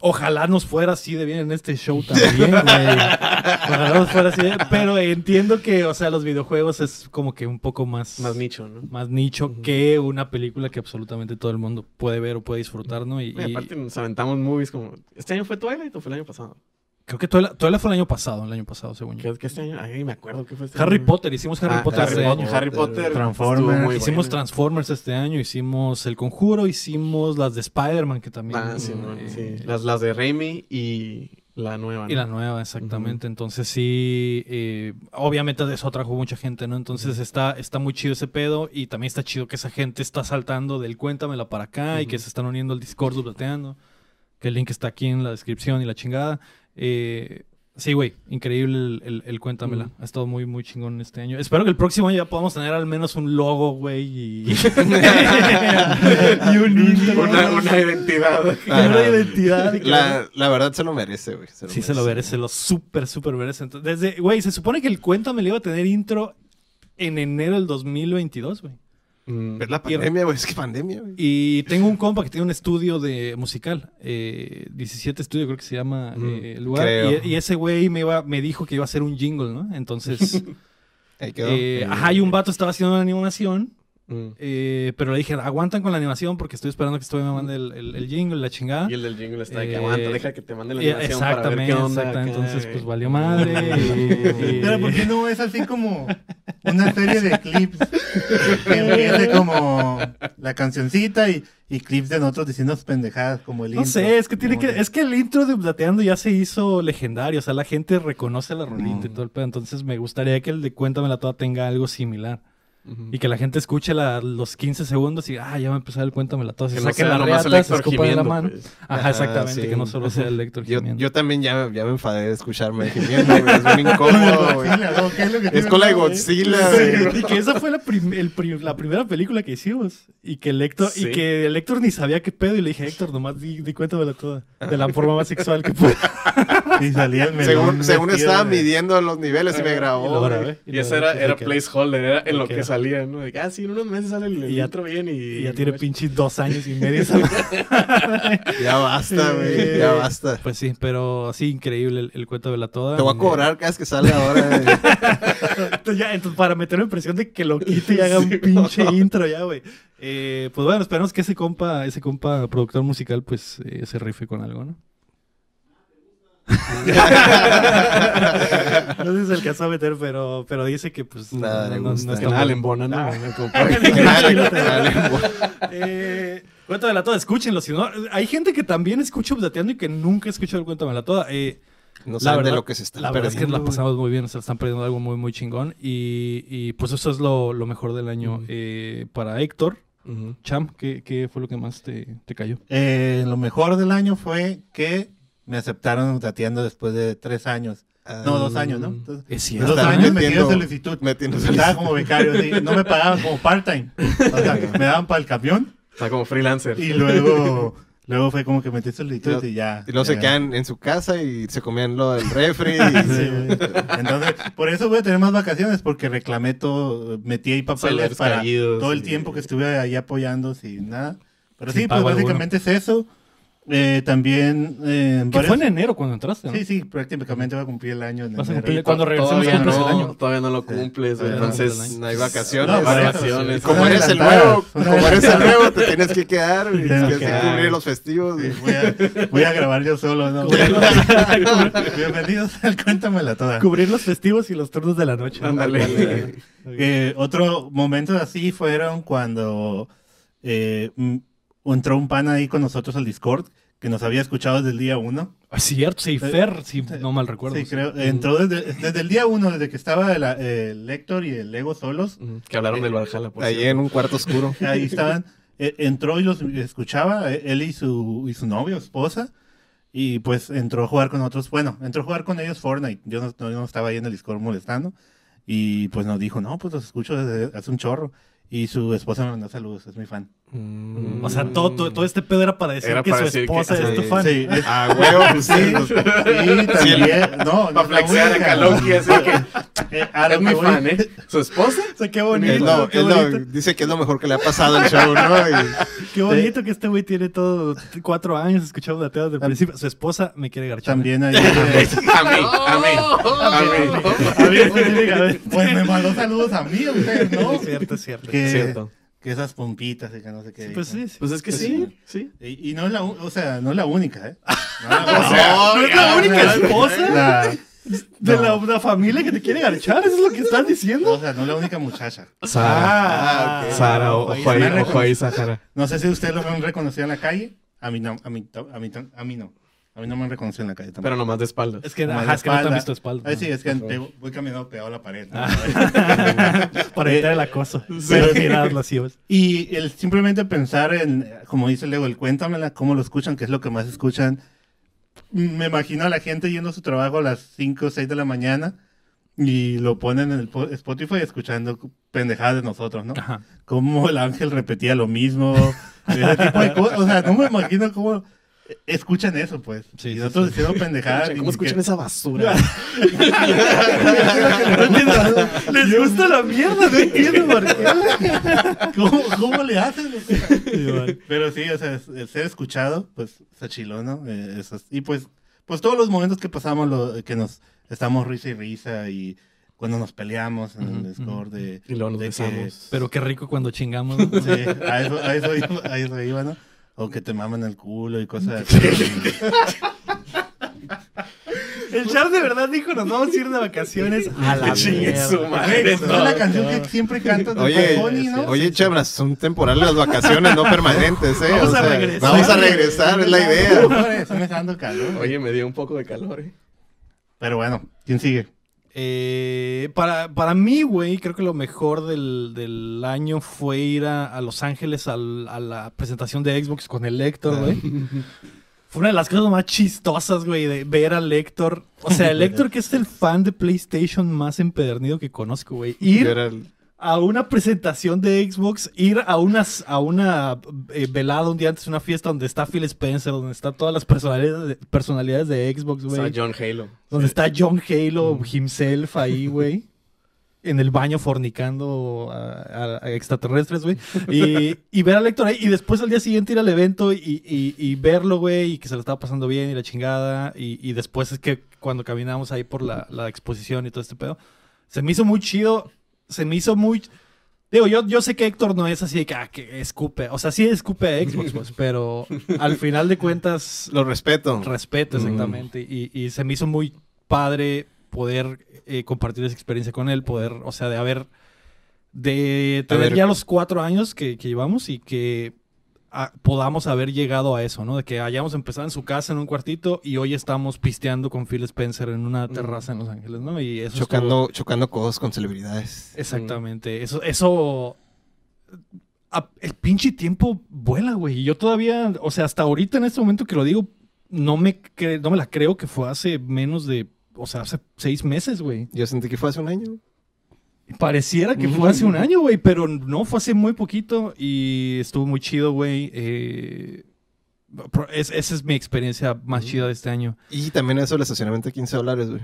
ojalá nos fuera así de bien en este show *laughs* también, güey. Ojalá nos fuera así de Pero entiendo que, o sea, los videojuegos es como que un poco más... Más nicho, ¿no? más nicho que una película que absolutamente todo el mundo puede ver o puede disfrutar, ¿no? Y, Y y aparte nos aventamos movies como... ¿Este año fue Twilight o fue el año pasado? Creo que Twilight, Twilight fue el año pasado, el año pasado, según yo. ¿Qué, qué este año? Ay, me acuerdo que fue este Harry año. Potter, hicimos Harry Ah, Potter Harry este Potter, año. Harry Potter. Transformers. Hicimos. Transformers este año, hicimos El Conjuro, hicimos las de Spider-Man, que también... Ah, sí, eh, bueno, sí. Las, las de Raimi y la nueva. Y ¿no? la nueva, exactamente. Entonces sí, eh, obviamente de eso atrajo mucha gente, ¿no? Entonces está, está muy chido ese pedo y también está chido que esa gente está saltando del cuéntamela para acá y que se están uniendo al Discord plateando. Que el link está aquí en la descripción y la chingada. Eh, sí, güey, increíble el, el- el cuéntamela. Ha estado muy, muy chingón este año. Espero que el próximo año ya podamos tener al menos un logo, güey, y, *laughs* y un intro. Una, una identidad. *laughs* Una identidad. y que- La, la verdad se lo merece, güey. Sí, se lo merece, lo súper, súper merece. Entonces, Desde, güey, se supone que el Cuéntame le iba a tener intro en enero del 2022, güey. Mm, Es la pandemia, güey. Es que pandemia, güey. Y tengo un compa que tiene un estudio de musical, eh, 17 Estudio creo que se llama Mm, eh, el lugar. Y, y ese güey me, iba, me dijo que iba a hacer un jingle, ¿no? Entonces, *laughs* Ahí quedó. eh, ajá, y un vato estaba haciendo una animación, mm. eh, pero le dije, aguantan con la animación porque estoy esperando que estoy me mande el, el, el jingle, la chingada. Y el del jingle está de que Eh, aguanta, deja que te mande la Eh, animación para ver exactamente, qué onda. exactamente. Entonces, eh. pues valió madre. *laughs* y- y- Pero ¿por qué no es así como una serie de clips? Que empiece como la cancioncita y, y clips de nosotros diciendo pendejadas como el No intro. sé, es que tiene que, de- es que el intro de Plateando ya se hizo legendario, o sea, la gente reconoce la rolita y Mm. todo el pedo, entonces me gustaría que el de Cuéntamela Toda tenga algo similar. Ujú. Y que la gente escuche la- los 15 segundos y, ah, ya va a empezar el cuento, me la tos. Que Se no sea las nomás el Héctor escupan de la gimiendo, mano. pues. Ajá, exactamente, sí. que no solo sea el Héctor Yo, gimiendo. yo también ya, ya me enfadé de escucharme *laughs* gimiendo, güey. Es bien incómodo, güey. Godzilla, ¿no? ¿Qué es con la de el? Godzilla, güey. y que esa fue la, prim- el prim- la primera película que hicimos. Y que el Héctor, Sí. y que el Héctor ni sabía qué pedo. Y le dije, Héctor, nomás di, di cuéntamela toda. De la forma más sexual que pueda. *laughs* Y salía el Según, según estaba midiendo los niveles y me lo grabó. Y ese era, placeholder, era en lo que era. Salía, ¿no? De que, ah, sí, en unos meses sale el, Y bien y... Y ya tiene pinches dos años y medio. *laughs* esa *laughs* Ya basta, güey. Ya basta. Pues sí, pero sí, increíble el, el cuento de la toda. Te voy a cobrar cada vez que salga ahora. *laughs* Entonces, ya, entonces, para meter en presión de que lo quite y haga un pinche intro ya, güey. Eh, pues bueno, esperamos que ese compa, ese compa productor musical, pues eh, se rife con algo, ¿no? *laughs* no sé si se alcanzó a meter, pero, pero dice que pues Nada le gusta. Que está nada le embona, ¿no? Ah. *laughs* *laughs* Eh, cuento de la toda, escúchenlo. Si no, hay gente que también escucha Updateando y que nunca escuchó el cuento de la toda. Eh, No La saben de verdad- lo que se están la verdad es que perdiendo. la pasamos muy bien, se están perdiendo algo muy, muy chingón. Y, y, pues eso es lo, lo mejor del año eh, para Héctor. Cham, ¿qué, qué fue lo que más te, te cayó? Eh, lo mejor del año fue que me aceptaron tateando después de tres años. No, dos años, ¿no? Entonces, Es cierto. dos años metí metiendo- solicitud. Metiendo Estaba como becario, sí. no me pagaban como part-time. O sea, me daban para el camión Está como freelancer. y luego, luego fue como que metí solicitud Y y ya. Y luego se quedan en su casa y se comían lo del refri. *laughs* Sí, Y... güey. Entonces, por eso voy a tener más vacaciones, porque reclamé todo, metí ahí papeles para caídos todo el y- tiempo que estuve ahí apoyando sin nada. Pero Sin sí, pues básicamente es eso. Eh, también... eh, Que varios- fue en enero cuando entraste, ¿no? Sí, sí, prácticamente va a cumplir el año. en Vas a enero. cumplir- cuando regresemos todavía cumples no, el año. Todavía no lo cumples, no Entonces, No hay No, vacaciones. sí. como eres el nuevo, como eres el nuevo, te tienes que quedar. y Tienes que cubrir los festivos. Sí, voy, a, voy a grabar yo solo, ¿no? *laughs* *laughs* Bienvenidos al Cuéntamela toda. Cubrir los festivos y los turnos de la noche. Ándale. Eh, otro momento así fueron cuando eh, entró un pan ahí con nosotros al Discord que nos había escuchado desde el día uno. Es cierto, sí, Fer, si no mal recuerdo. Sí, creo. Entró desde, desde el día uno, desde que estaba el, el Héctor y el Lego solos. Que hablaron del Valhalla, por Ahí cierto. en un cuarto oscuro. *laughs* Ahí estaban. eh, entró y los escuchaba, eh, él y su, y su novio, esposa. Y pues entró a jugar con otros. Bueno, entró a jugar con ellos Fortnite. Yo no, no- yo no estaba ahí en el Discord molestando. Y pues nos dijo, no, pues los escucho desde hace un chorro. Y su esposa me mandó saludos, es mi fan. Mm. O sea, todo, todo, todo este pedo era para decir Era que para su decir que- esposa es tu fan. Sí, es- Ah, *laughs* huevo, pues sí. sí, también. No, no Para flexear a. Kaloki, así que Eh, a lo es mi fan, ¿eh? ¿Su esposa? *laughs* O sea, qué bonito. Él, no, qué, no, dice que es lo mejor que le ha pasado al show, ¿no? Y- *laughs* qué bonito que este güey tiene todo cuatro años escuchando la desde el principio. Su esposa me quiere garchar. También ahí. A mí, a mí, a mí. A a ver. Pues me mandó saludos a mí, usted, ¿no? Es cierto, es cierto. Que, Cierto. que esas pompitas y que no sé qué. Pues sí, sí. Pues es que Pues sí, sí. Y, y no es la, o sea, no es la única, ¿eh? No, O sea, ¿no es la única esposa la- de no. la, la familia que te quiere garchar? ¿Eso es lo que estás diciendo? o sea, no es la única muchacha. Sara. Ah, ok. Sara, ojo Ahí ahí, está. ojo ahí, Sahara. No sé si ustedes lo han reconocido en la calle. A mí no, a mí, a mí, a mí no. A mí no me han reconocido en la calle tampoco. Pero nomás de espaldas. Es que, Como ajá, la es que no te han visto espalda. Ay, sí, es que te- voy caminando pegado a la pared. ¿no? *laughs* Para evitar el acoso. Sí. Pero miradas lascivas. Y el simplemente pensar en, como dice Lego, el cuéntamela, cómo lo escuchan, qué es lo que más escuchan. Me imagino a la gente yendo a su trabajo a las 5 o 6 de la mañana y lo ponen en el po- Spotify escuchando pendejadas de nosotros, ¿no? Ajá. Cómo el ángel repetía lo mismo, ese tipo de cosas. O sea, no me imagino cómo escuchan eso, pues. Sí, y sí, nosotros sí. diciendo *laughs* pendejadas. ¿Cómo escuchan que- esa basura? *laughs* Les gusta la mierda, no entiendo por qué. *laughs* ¿Cómo, cómo le hacen? Sí. Pero sí, o sea, el ser escuchado, pues, está chilo, ¿no? Eh, eso es- y pues, pues todos los momentos que pasamos, lo, que nos estamos risa y risa y cuando nos peleamos en el Discord de... Y luego nos de que- besamos. Pero qué rico cuando chingamos. ¿no? Sí, a eso, a eso iba, a eso iba, ¿no? O que te maman el culo y cosas así. El Char de verdad dijo, nos vamos a ir de vacaciones a la Chingue su mierda. madre. Es la canción que siempre cantas de Oye, Bad Bunny, ¿no? oye, Chabras, son temporales las vacaciones, no permanentes, ¿eh? Vamos O a sea, regresar. Vamos a regresar, es la idea. Se me está dando calor. Oye, me dio un poco de calor, ¿eh? Pero bueno, ¿quién sigue? Eh, para, para mí, güey, creo que lo mejor del, del año fue ir a, a Los Ángeles al- a la presentación de Xbox con el Lector, güey. *laughs* Fue una de las cosas más chistosas, güey, de ver al Lector. O sea, el *laughs* Lector que es el fan de PlayStation más empedernido que conozco, güey. Ir a una presentación de Xbox, ir a, unas, a una eh, velada un día antes, una fiesta donde está Phil Spencer, donde están todas las personalidades de, personalidades de Xbox, güey. John Halo. Donde está John Halo himself ahí, güey. En el baño fornicando a, a- a extraterrestres, güey. Y, *laughs* y ver a Lector ahí. Y después al día siguiente ir al evento y, y- y verlo, güey. Y que se lo estaba pasando bien y la chingada. Y, y después es que cuando caminamos ahí por la, la exposición y todo este pedo. Se me hizo muy chido. Se me hizo muy... Digo, yo, yo sé que Héctor no es así de que, ah, que escupe. O sea, sí escupe a Xbox, pues, *laughs* pero al final de cuentas Lo respeto. Respeto, exactamente. Y, y se me hizo muy padre poder eh, compartir esa experiencia con él, poder, o sea, de haber, de tener ya los cuatro años que, que llevamos y que ah, podamos haber llegado a eso, ¿no? De que hayamos empezado en su casa en un cuartito y hoy estamos pisteando con Phil Spencer en una terraza en Los Ángeles, ¿no? Y eso estuvo- Chocando, chocando codos con celebridades. Exactamente. Eso, eso. a- el pinche tiempo vuela, güey. Y yo todavía, o sea, hasta ahorita en este momento que lo digo, no me, cre- no me la creo que fue hace menos de, o sea, hace seis meses, güey. Yo sentí que fue hace un año. Pareciera que fue hace un año, güey, pero no, fue hace muy poquito y estuvo muy chido, güey. Eh, es- esa es mi experiencia más chida de este año. Y también eso, el estacionamiento de 15 dólares, güey.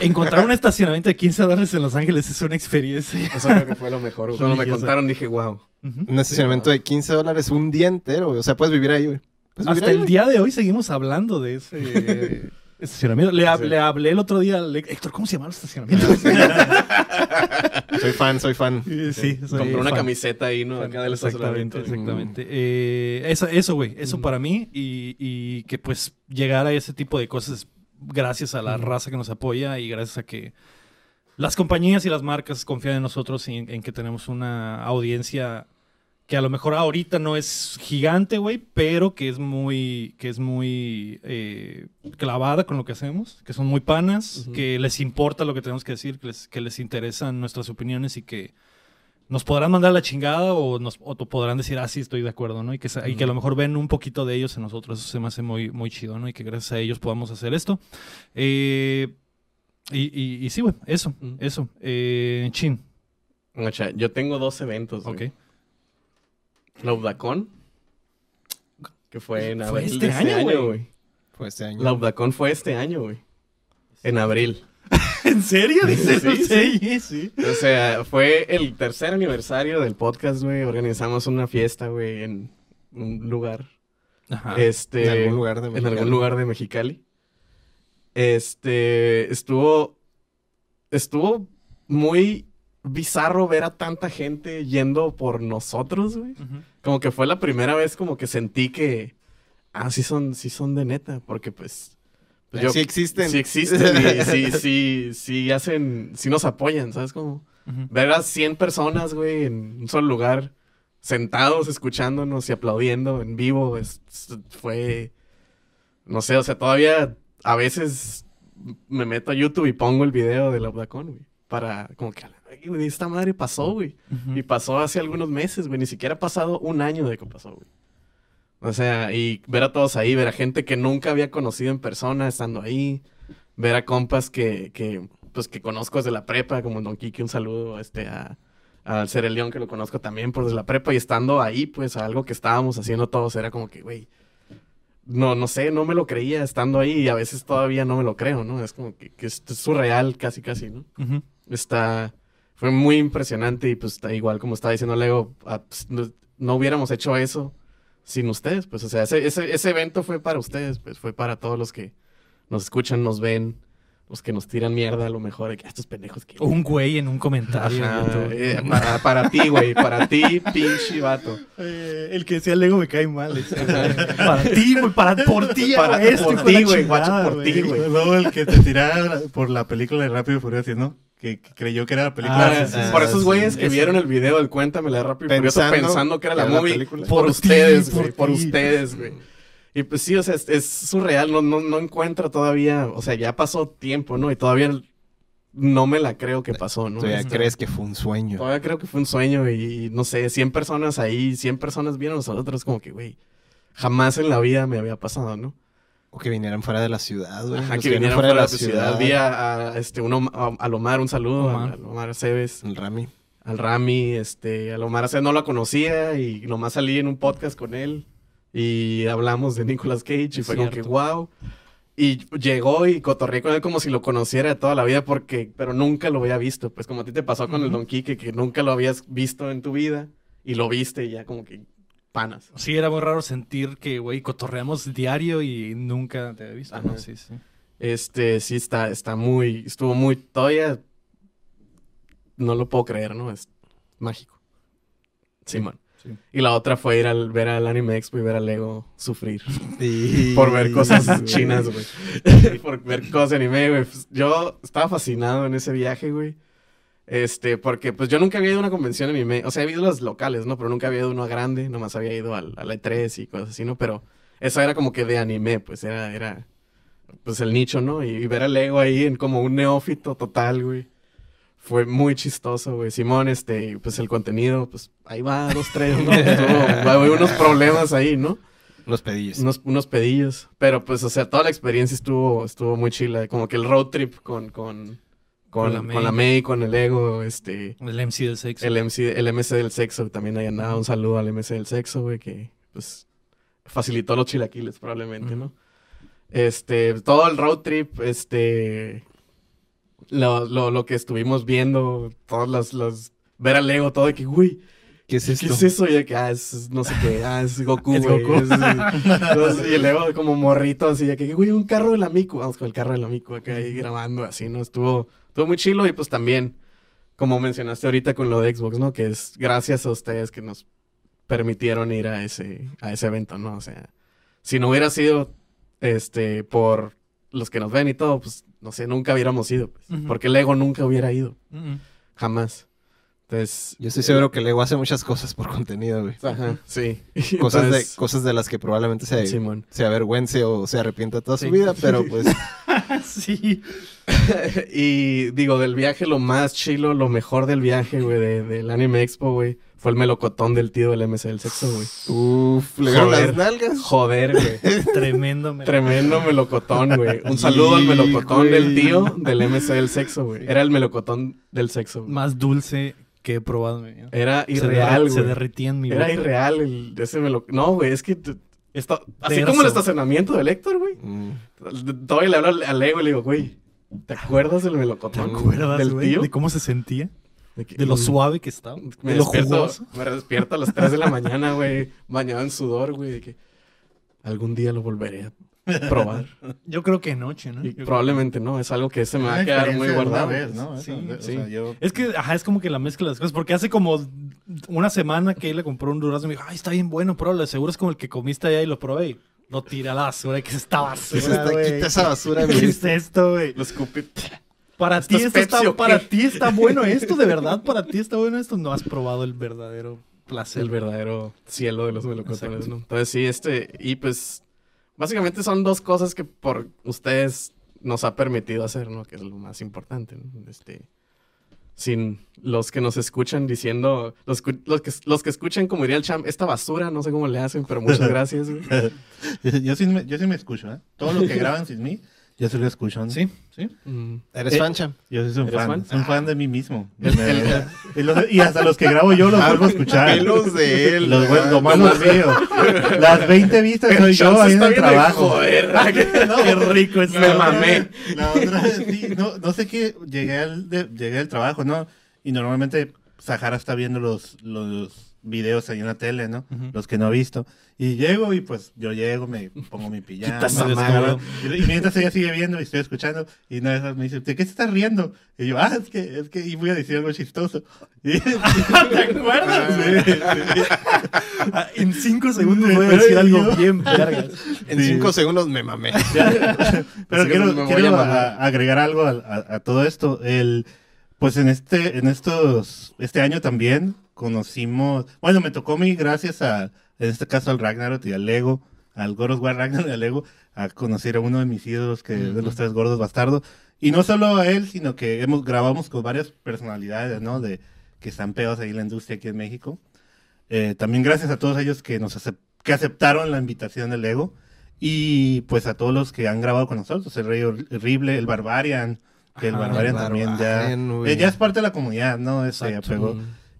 Encontrar un *laughs* estacionamiento de 15 dólares en Los Ángeles es una experiencia. Eso creo que fue lo mejor. güey. Cuando me contaron dije, wow. Un estacionamiento de 15 dólares un día entero, güey. O sea, puedes vivir ahí, güey. Hasta ahí, el güey. día de hoy seguimos hablendo de ese *laughs* estacionamiento. Le, hab- Sí. le hablé el otro día al Héctor, ¿cómo se llama el estacionamiento? *laughs* Soy fan, soy fan. sí, soy Compré una fan. camiseta ahí, ¿no? Acá del Exactamente, estacionamiento. exactamente. Eh, eso, eso, güey, eso Mm. para mí y, y que pues llegar a ese tipo de cosas gracias a la Mm. raza que nos apoya y gracias a que las compañías y las marcas confían en nosotros y en, en que tenemos una audiencia que a lo mejor ahorita no es gigante, güey, pero que es muy, que es muy eh, clavada con lo que hacemos, que son muy panas, que les importa lo que tenemos que decir, que les, que les interesan nuestras opiniones y que nos podrán mandar la chingada o nos o podrán decir, ah, sí, estoy de acuerdo, ¿no? Y que, sa- y que a lo mejor ven un poquito de ellos en nosotros. Eso se me hace muy, muy chido, ¿no? Y que gracias a ellos podamos hacer esto. Eh, y, y, y sí, güey, eso, eso. Eh, chin, yo tengo dos eventos. güey. ok. Udacon, que fue en Fue abril este de este año, güey. Fue este año. La Udacon fue este año, güey. En abril. *laughs* ¿En serio? Dices, Sí, sí, sí. O sea, fue el tercer aniversario del podcast, güey. Organizamos una fiesta, güey, en un lugar. Ajá. Este. En algún lugar de En Mexicali. algún lugar de Mexicali. Este. Estuvo. Estuvo muy bizarro ver a tanta gente yendo por nosotros, güey. Como que fue la primera vez como que sentí que. Ah, sí son, sí son de neta. Porque pues. pues Eh, sí existen. Sí existen y *laughs* sí, sí, sí hacen. Sí nos apoyan, ¿sabes cómo? Ujú. Ver a 100 personas, güey, en un solo lugar, sentados, escuchándonos y aplaudiendo en vivo, es- es- fue, no sé, o sea, todavía a veces me meto a YouTube y pongo el video de la Udacon, güey, para como que, "Ay, güey, esta madre pasó, güey, y pasó hace algunos meses, güey, ni siquiera ha pasado un año de que pasó, güey. O sea, y ver a todos ahí, ver a gente que nunca había conocido en persona estando ahí, ver a compas que, que pues que conozco desde la prepa, como Don Kiki, un saludo este, a, al Ser el León, que lo conozco también por desde la prepa, y estando ahí, pues, a algo que estábamos haciendo todos, era como que, güey, no, no sé, no me lo creía estando ahí, y a veces todavía no me lo creo, ¿no? Es como que, que es, es surreal casi, casi, ¿no? Está, fue muy impresionante, y pues, igual como estaba diciendo Lego, ah, pues, no, no hubiéramos hecho eso sin ustedes, pues, o sea, ese, ese, ese evento fue para ustedes, pues, fue para todos los que nos escuchan, nos ven, los que nos tiran mierda a lo mejor, de que "Ah, estos pendejos que... Un güey en un comentario. Ajá, en YouTube. eh, para, para ti, güey, para ti, pinche vato. Eh, el que decía Lego me cae mal. *laughs* para ti, güey, para, por ti, *laughs* Para- esto, por ti, güey, guacho, por ti, güey. Luego el que te tiraba por la película de Rápido y Furioso, ¿no? Que, que creyó que era la película. Ah, sí, sí, por sí, esos sí. güeyes que vieron el video del Cuéntame la Rápido y Furioso Pensando pensando que era la que era la movie película. por, Por ustedes, güey, por ustedes, güey. Y pues sí, o sea, es, es surreal, no, no, no encuentro todavía, o sea, ya pasó tiempo, ¿no? Y todavía no me la creo que pasó, ¿no? Todavía Este, crees que fue un sueño. Todavía creo que fue un sueño y, no sé, 100 personas ahí, 100 personas vieron a nosotros como que, güey, jamás en la vida me había pasado, ¿no? O que vinieran fuera de la ciudad, güey. Ajá, Los que vinieran vinieron fuera de la ciudad. Vi a, a, este, uno, a, a Lomar, un saludo, Omar. a, a Lomar Cebes, El Rami. al Rami, este, a Lomar Cebes no lo conocía y nomás salí en un podcast con él y hablamos de Nicolas Cage y Es fue como que cierto. wow. Y llegó y cotorreé con él como si lo conociera de toda la vida porque, pero nunca lo había visto. Pues como a ti te pasó con el Ujú. Don Quique, que nunca lo habías visto en tu vida y lo viste y ya como que panas. Sí, era muy raro sentir que, güey, cotorreamos diario y nunca te había visto. ¿no? Sí, sí. Este, sí está, está muy, estuvo muy, todavía no lo puedo creer, ¿no? Es mágico. Simón. sí. Y la otra fue ir al ver al Anime Expo y ver a Lego sufrir Y- por ver cosas chinas, güey. *laughs* por ver cosas de anime, güey. Pues, yo estaba fascinado en ese viaje, güey. Este, porque pues yo nunca había ido a una convención anime. O sea, he ido a las locales, ¿no? Pero nunca había ido a una grande. Nomás había ido al, a la E3 y cosas así, ¿no? Pero esa era como que de anime, pues era, era, pues el nicho, ¿no? Y, y ver a Lego ahí en como un neófito total, güey. Fue muy chistoso, güey. Simón, este, pues el contenido, pues ahí va, dos, tres, ¿no? *laughs* Hubo unos problemas ahí, ¿no? Los pedillos. unos, unos pedillos. Pero pues, o sea, toda la experiencia estuvo, estuvo muy chila. Como que el road trip con, con, con, Con la con la May. May, con el ego, este, El MC del sexo. el MC, el MC del sexo, también ahí andaba. Un saludo al MC del sexo, güey, que pues facilitó los chilaquiles probablemente. ¿no? Este, todo el road trip, este, lo, lo, lo que estuvimos viendo, todas las, las, ver al ego, todo de que, güey, ¿Qué es esto? ¿Qué es eso? Y de que, ah, es, no sé qué, ah, es Goku, güey. *laughs* Entonces, y luego como morrito así, de que, güey, un carro de la Miku. Vamos con el carro de la Miku acá ahí grabando así, ¿no? Estuvo, estuvo muy chilo y pues también, como mencionaste ahorita con lo de Xbox, ¿no? Que es gracias a ustedes que nos permitieron ir a ese, a ese evento, ¿no? O sea, si no hubiera sido, este, por los que nos ven y todo, pues, no sé, nunca hubiéramos ido. pues, Ujú. Porque Lego nunca hubiera ido, jamás. Entonces... Yo estoy seguro que Lego hace muchas cosas por contenido, güey. Ajá, sí. *laughs* Cosas, Entonces- de, cosas de las que probablemente se, se avergüence o se arrepienta toda Sí. su vida, pero *laughs* pues sí. *laughs* y digo, del viaje, lo más chilo, lo mejor del viaje, güey, de- del Anime Expo, güey, fue el melocotón del tío del MC del sexo, güey. uff, le dieron Joder. las nalgas. Joder, güey. *laughs* Tremendo. me- Tremendo melocotón, güey. Un saludo al melocotón güey. del tío del MC del sexo, güey. Era el melocotón del sexo. güey. Más dulce que he probado vida. Era Se irreal, Se güey. derretía en mi Era boca. irreal el, ese melocotón. No, güey, es que... está- así como el estacionamiento del Héctor, güey. Mm. Todavía le hablo al- Lego y le digo, güey, ¿te acuerdas del ¿Te melocotón? acuerdas, del güey? tío? De cómo se sentía. De, que- De lo Mm. suave que estaba. Me de lo despierto, jugoso. me despierto a las 3 de la *laughs* mañana, güey, bañado en sudor, güey, de que algún día lo volveré a *laughs* probar. Yo creo que noche, ¿no? Y probablemente no, es algo que se me va a quedar muy guardado. vez, ¿no? Sí, Eso, o sí. sea, yo- Es que, ajá, es como que la mezcla de las cosas. Porque hace como una semana que él le compró un durazno y me dijo, ay, está bien bueno, pero seguro es como el que comiste allá y lo probé. Y lo tiré a la basura. ¿Qué es esta ¿Qué es basura, esta- quita esa basura, ¿Qué güey. es esto, güey? Lo escupí. Para ¿Esto ti, es esto está, Pepsi qué? para ti está bueno esto, de verdad. Para ti está bueno esto. No has probado el verdadero placer. el verdadero cielo de los melocotones, Exacto. ¿no? Entonces sí, este, y pues, básicamente son dos cosas que por ustedes nos ha permitido hacer, ¿no? Que es lo más importante, ¿no? Este, sin los que nos escuchan diciendo, los, los, que, los que escuchan, como diría el champ, esta basura, no sé cómo le hacen, pero muchas *laughs* gracias, güey. yo, sí me, yo sí me escucho, ¿eh? Todo lo que graban sin mí, yo sí lo escucho. Sí, sí. Mm. ¿Eres Eh, fan, Cham? Yo sí soy un ¿Eres fan. fan? Soy un fan de mí mismo. *laughs* El- el- y, los- y hasta los que grabo yo los vuelvo a escuchar. *laughs* Pelos de él. Los los veo. *laughs* Las 20 vistas soy yo ahí en el trabajo. Joder, No, Qué rico es. Me mamé. La otra vez, sí, no, no sé qué, llegué al, de- llegué al trabajo, ¿no? Y normalmente Sahara está viendo los, los videos ahí en la tele, ¿no? Ujú. Los que no ha visto. Y llego y pues yo llego, me pongo mi *laughs* pijama. Y, mientras ella sigue viendo y estoy escuchando, y una de esas me dice, ¿de qué se estás riendo? Y yo, ah, es que, es que, y voy a decir algo chistoso. *laughs* Y- ¿Te acuerdas? *laughs* Sí, sí. Ah, en cinco segundos voy a decir algo bien vergas. En Sí. cinco segundos me mamé. Pero quiero, me voy quiero a mamar. a- agregar algo a, a- a todo esto. El, pues en este, en estos, este año también conocimos, bueno, me tocó a mí gracias a, en este caso al Ragnarok y al Lego, al God of War *laughs* Ragnarok de Lego a conocer a uno de mis ídolos, que de los tres gordos bastardos. Y no solo a él, sino que hemos grabamos con varias personalidades, ¿no? De, que están pegados ahí en la industria aquí en México. Eh, también gracias a todos ellos que nos acep- que aceptaron la invitación del Lego. Y pues a todos los que han grabado con nosotros, el Rey Horrible, el Barbarian, que el Ajá, Barbarian el también ya, eh, ya es parte de la comunidad, ¿no? Ese apegó.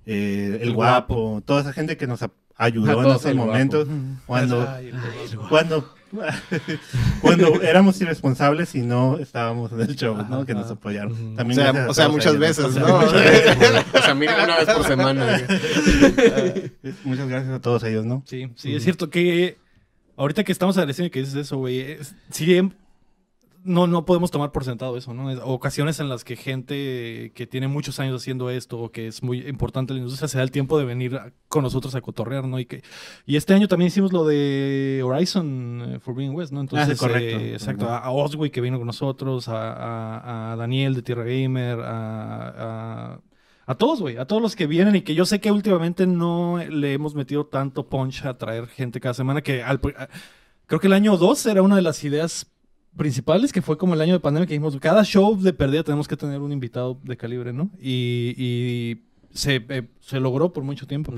Eh, el El guapo, toda esa gente que nos ayudó en esos momentos cuando Ay, *laughs* cuando *laughs* cuando éramos irresponsables y no estábamos en el show, ¿no? Que nos apoyaron. O También sea, o sea, muchas veces, O sea, ¿no? *laughs* o sea, mínimo una vez por semana. Muchas gracias a todos ellos, ¿no? Sí, sí, es cierto que ahorita que estamos agradeciendo que dices eso, güey, es- sí, no, no podemos tomar por sentado eso, ¿no? Es- ocasiones en las que gente que tiene muchos años haciendo esto o que es muy importante en la industria se da el tiempo de venir con nosotros a cotorrear, ¿no? Y, que, y este año también hicimos lo de Horizon eh, Forbidden West, ¿no? Entonces, Ah, sí, correcto. eh, exacto, a, a Oswey que vino con nosotros, a, a- a Daniel de Tierra Gamer, a... a a todos, güey, a todos los que vienen y que yo sé que últimamente no le hemos metido tanto punch a traer gente cada semana que al, a- creo que el año 2 era una de las ideas principales que fue como el año de pandemia que dijimos, cada show de pérdida tenemos que tener un invitado de calibre, ¿no? Y, y se, eh, se logró por mucho tiempo.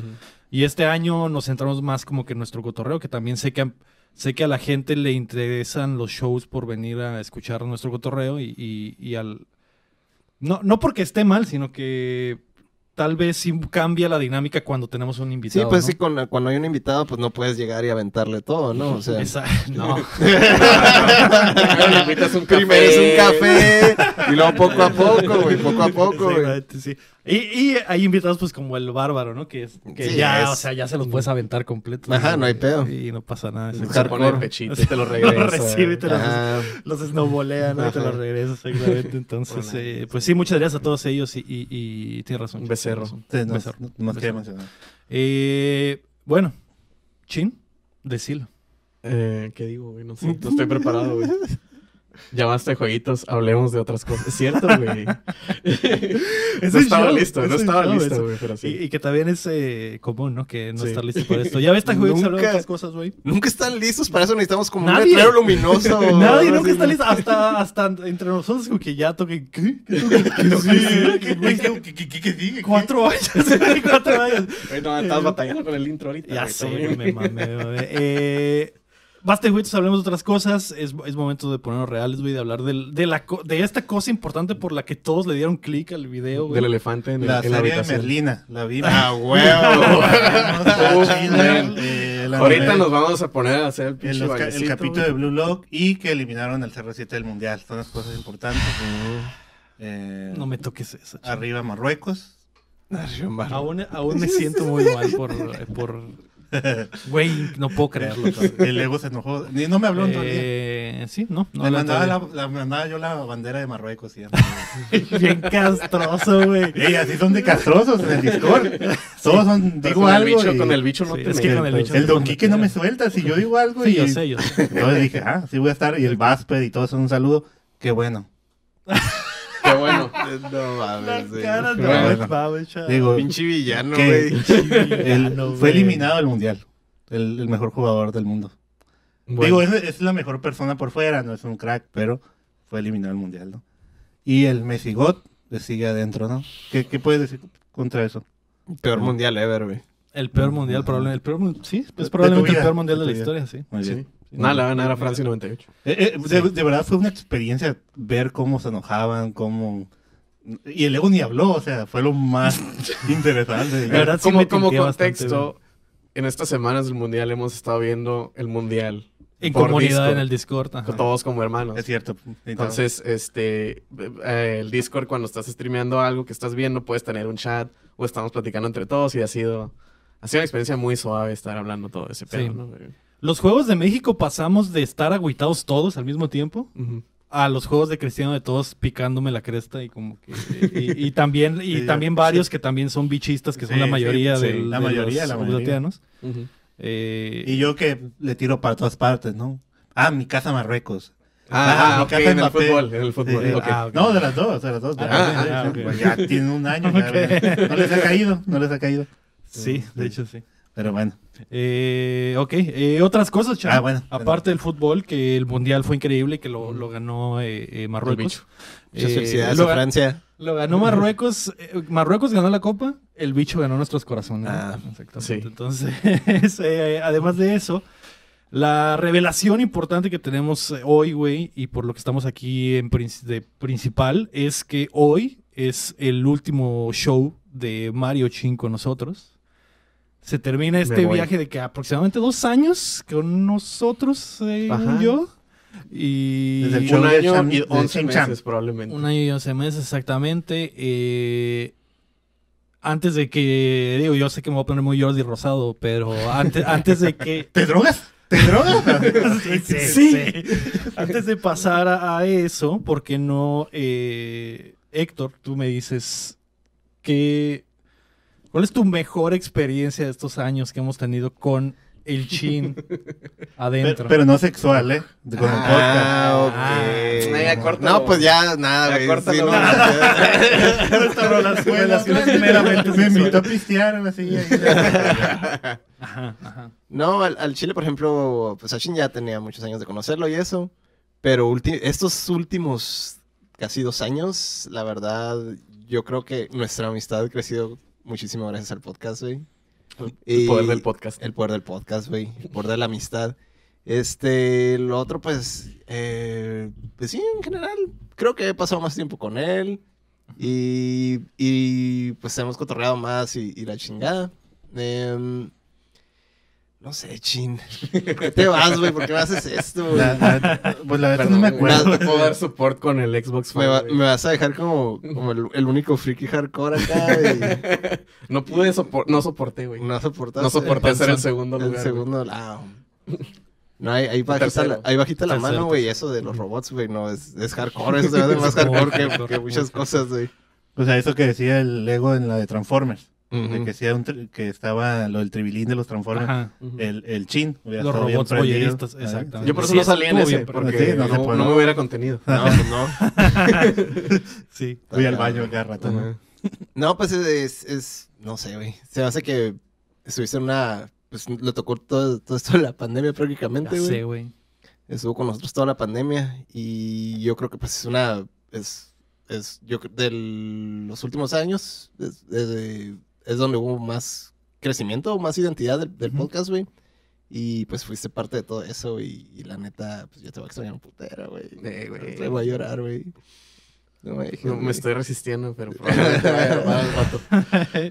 Y este año nos centramos más como que en nuestro cotorreo, que también sé que, a- sé que a la gente le interesan los shows por venir a escuchar nuestro cotorreo y, y- y al... No, no porque esté mal, sino que tal vez sí cambia la dinámica cuando tenemos un Sí, invitado. pues ¿no? sí, con- cuando hay un invitado, pues no puedes llegar y aventarle todo, ¿no? O sea, Esa- *laughs* no. *laughs* Un café. primero es un café y luego poco a poco, güey, poco a *laughs* poco, güey. Exactamente, sí. Y, y hay invitados pues como el bárbaro, ¿no? Que, es, que Sí, ya, es- o sea, ya se los puedes aventar completos. Ajá, no hay pedo. Y no pasa nada. Se pone el pechito y te lo *laughs* Lo regresa. recibe y te lo- Ajá. los snowbolean ¿no? y te los regresas, exactamente. *laughs* Entonces, eh, pues sí, muchas gracias a todos ellos y, y, y tienes razón. Un becerro. tienes razón. Becerro. no, Becerro. mencionar. Eh, bueno, Chin, decilo. Eh, ¿Qué digo, güey? No sé. No estoy *laughs* preparado, güey. De jueguitos, hablemos de otras cosas. Es cierto, güey. *laughs* no estaba listo, no estaba listo, güey, pero Y, sí. y que también es eh, común, ¿no? Que no Sí. estar listo para esto. Ya ves, jueves Nunca- hablando de otras cosas, güey. Nunca están listos, para eso necesitamos como Nadie. un letrero luminoso. *laughs* Nadie nunca así. está listo. Hasta, hasta entre nosotros, como que ya toquen. ¿Qué? ¿Qué toquen? *laughs* ¿Qué toquen? ¿Qué, qué, qué, qué sigue? Cuatro años. Cuatro años. Güey, no, estás batallando con el intro ahorita. Ya sé, me mamé, me mamé. Eh, basta, güey, hablemos de otras cosas. Es, es momento de ponernos reales, güey, de hablar de, la, co- de esta cosa importante por la que todos le dieron clic al video, güey. Del elefante en, el- La en la serie de habitación. Merlina, la vi. Ah, *laughs* huevo. Eh, Ahorita nos vamos a poner a hacer el el, pinche el capítulo güey. de Blue Lock y que eliminaron el CR7 del Mundial. Son las cosas importantes. Eh, No me toques eso. chico. Arriba Marruecos. Aún, aún me siento muy mal por... por *laughs* güey, no puedo creerlo. El Ego se enojó. Ni no me habló en todo el día. Eh, sí, no. no Me mandaba, todavía. la, la- mandaba yo la bandera de Marruecos. Y ya. *laughs* Bien castroso, güey. Ey, así son de castrosos en el Discord. Todos son, digo con el algo. bicho, y- con el bicho no Sí, te es que con el bicho- El Don Quique no me suelta. Si yo digo algo Sí, y. yo sé, yo sé. Entonces dije, ah, sí voy a estar. Y el Vasper y todo eso, un saludo. Qué bueno. *laughs* Qué bueno. *laughs* No mames, güey. Cara, no, Bueno. mames. Digo, Pinche villano, güey. el- fue eliminado del mundial. El, el mejor jugador del mundo. Bueno. Digo, es, es la mejor persona por fuera, no es un crack, pero fue eliminado del mundial, ¿no? Y el Messi God le sigue adentro, ¿no? ¿Qué, qué puedes decir contra eso? Peor mundial ever, güey. El peor mundial, probablemente. El peor, sí, es probablemente el peor mundial de la historia, sí. Muy Sí. Nada, le va a ganar a Francia 98. Eh, eh, de, de verdad fue una experiencia ver cómo se enojaban, cómo... Y el ego ni habló, o sea, fue lo más *laughs* interesante. La verdad, sí como me como contexto, en estas semanas del Mundial hemos estado viendo el Mundial. En comunidad Discord, en el Discord. ajá. Todos como hermanos. Es cierto. Entonces, este, eh, el Discord cuando estás streameando algo que estás viendo, puedes tener un chat o estamos platicando entre todos y ha sido, ha sido una experiencia muy suave estar hablando todo ese pedo, Sí. ¿no? Los Juegos de México pasamos de estar agüitados todos al mismo tiempo a los Juegos de Cristiano de todos picándome la cresta y como que... Y, y también, y *laughs* Sí, también varios que también son bichistas, que son la mayoría sí, del- la de mayoría, los la mayoría. europeanos. Ujú. Eh, Y yo que le tiro para todas partes, ¿no? Ah, mi casa Marruecos. Ah, mi ok, casa en el fútbol, en el fútbol. Sí, ah. No, de las dos, de las dos. de Ah, ah, ah, pues ya tiene un año. ya. *laughs* No les ha caído, no les ha caído. sí, de hecho sí. Pero bueno. Eh, ok, eh, otras cosas, Chan. Ah, bueno. Aparte del fútbol, que el mundial fue increíble y que lo, lo ganó eh, eh, Marruecos. Muchas felicidades lo, a Francia. lo ganó Marruecos. Marruecos ganó la copa, el bicho ganó nuestros corazones. Ah, Exactamente. sí. Entonces, *laughs* además de eso, la revelación importante que tenemos hoy, güey, y por lo que estamos aquí en de principal, es que hoy es el último show de Mario Chin con nosotros. Se termina este viaje de que aproximadamente dos años con nosotros, Ajá. yo. Y Desde el Un de año y de 11 Chim Cham. meses probablemente. un año y 11 meses exactamente. eh, antes de que, digo, yo sé que me voy a poner muy Jordi Rosado, pero antes, *laughs* antes de que... ¿Te drogas? ¿Te drogas? *laughs* sí, Sí. Antes de pasar a, a eso, ¿por qué no, eh, Héctor, tú me dices que... ¿Cuál es tu mejor experiencia de estos años que hemos tenido con el chin *laughs* adentro? Pero, pero no sexual, ¿eh? De- Con el podcast. Ah. Ah, ya córtalo. No, pues ya, nada, Ya güey. córtalo, Sí, no, Nuestra *laughs* relación meramente Me invitó a pistear, así. *laughs* Ajá, ajá. No, al, al Chile, por ejemplo, pues Ashin ya tenía muchos años de conocerlo y eso. Pero estos últimos casi dos años, la verdad, yo creo que nuestra amistad ha crecido muchísimo gracias al podcast, güey. El poder del podcast. El poder del podcast, güey. El poder de la amistad. Este, lo otro, pues, eh, pues sí, en general, creo que he pasado más tiempo con él. Y, y pues hemos cotorreado más y, y la chingada. Em, no sé, chin. *laughs* ¿Por qué te vas, güey? ¿Por qué me haces esto, güey? Pues la verdad Perdón, no me güey, acuerdo. No te puedo dar support con el Xbox Me, va- vas a dejar como, como el, el único freaky hardcore acá, güey. *laughs* No pude sopor no soporté, güey. No soportaste. No soporté ser el segundo El lugar. güey. segundo, ah, *laughs* No, ahí, ahí bajita, la, ahí bajita la Tercero, mano, güey. Eso de los robots, güey, no, es, es hardcore. Eso se ve más hardcore que, que muchas cosas, güey. O sea, eso que decía el Lego en la de Transformers. De que, sea un tri- que estaba lo del tribilín de los Transformers. El, el chin. Los robots Ah, exactamente. Yo por eso Sí, no salí en ese, porque Sí, no me hubiera contenido. No, pues no. *laughs* Sí. Fui al baño cada rato. ¿no? Pues es, es, es- no sé, güey. Se hace que estuviste en una, pues le tocó todo, todo esto de la pandemia prácticamente, sé, güey. güey. Estuvo con nosotros toda la pandemia y yo creo que pues es una, es, es, yo creo, de los últimos años es, es- es donde hubo más crecimiento, más identidad del, del Ujú. podcast, güey. Y pues fuiste parte de todo eso y, y la neta, pues yo te voy a extrañar un putero, güey. Eh, güey. Te voy a llorar, güey. No me dejes, No, me estoy resistiendo, pero *laughs* probablemente vaya a *laughs* *laughs*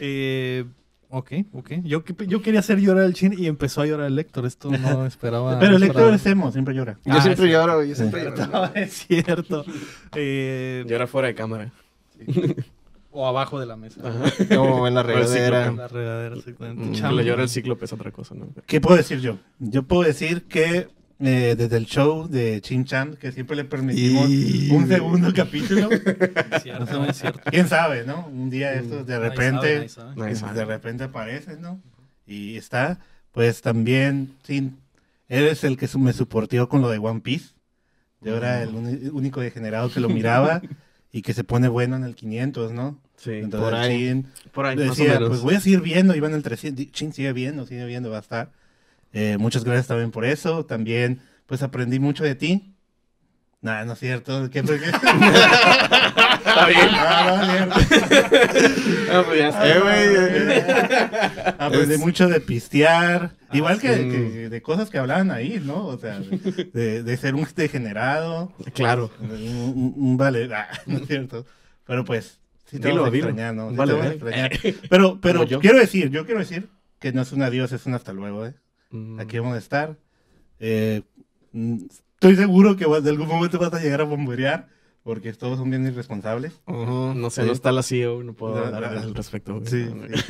eh, ok, ok. Yo, yo quería hacer llorar al chin y empezó a llorar el Héctor. Esto no esperaba. Pero el Héctor es emo, siempre llora. Yo Ah, siempre sí. lloro, güey. Yo Sí. siempre lloro. No, es cierto. Eh, era fuera de cámara. O abajo de la mesa. Ajá. Como en la *laughs* regadera. En la regadera, exactamente. Mm. Llora el ciclo es otra cosa, ¿no? ¿Qué puedo decir yo? Yo puedo decir que eh, desde el show de Chin Chan, que siempre le permitimos Y- un segundo capítulo, *laughs* Es cierto, es cierto. quién sabe, ¿no? Un día esto de repente, nadie sabe. Nadie que sabe. de repente aparece, ¿no? Y está, pues también, sí, eres el que su- me soportió con lo de One Piece. Yo era el uni- único degenerado que lo miraba *laughs* y que se pone bueno en el 500, ¿no? Sí, Entonces por ahí. Chin por ahí, más o decía, menos. pues voy a seguir viendo, iba en el 300, Chin sigue viendo, sigue viendo, va a estar. Eh, muchas gracias también por eso, también pues aprendí mucho de ti. Nah, no es cierto. ¿Qué, qué? *laughs* *laughs* Está bien. Ah, no, mierda. *laughs* Ah, pues ya está. Eh, güey. Aprendí Es- mucho de pistear, igual que, sí. que de cosas que hablaban ahí, ¿no? O sea, de, de- ser un degenerado, Claro. un, un- un vale, ah, no es cierto. Pero pues, sí te Dilo, vamos a dilo. extrañar, ¿no? Sí Vale, te vamos a vale. extrañar. *laughs* Pero, pero Como yo. quiero decir, yo quiero decir que no es un adiós, es un hasta luego, ¿eh? Mm. Aquí vamos a estar. Eh, mm, estoy seguro que vas- de algún momento vas a llegar a bomberear, porque todos son bien irresponsables. Ujú. No sé, Sí. no está la CEO, no puedo No, hablar no. al respecto. Sí,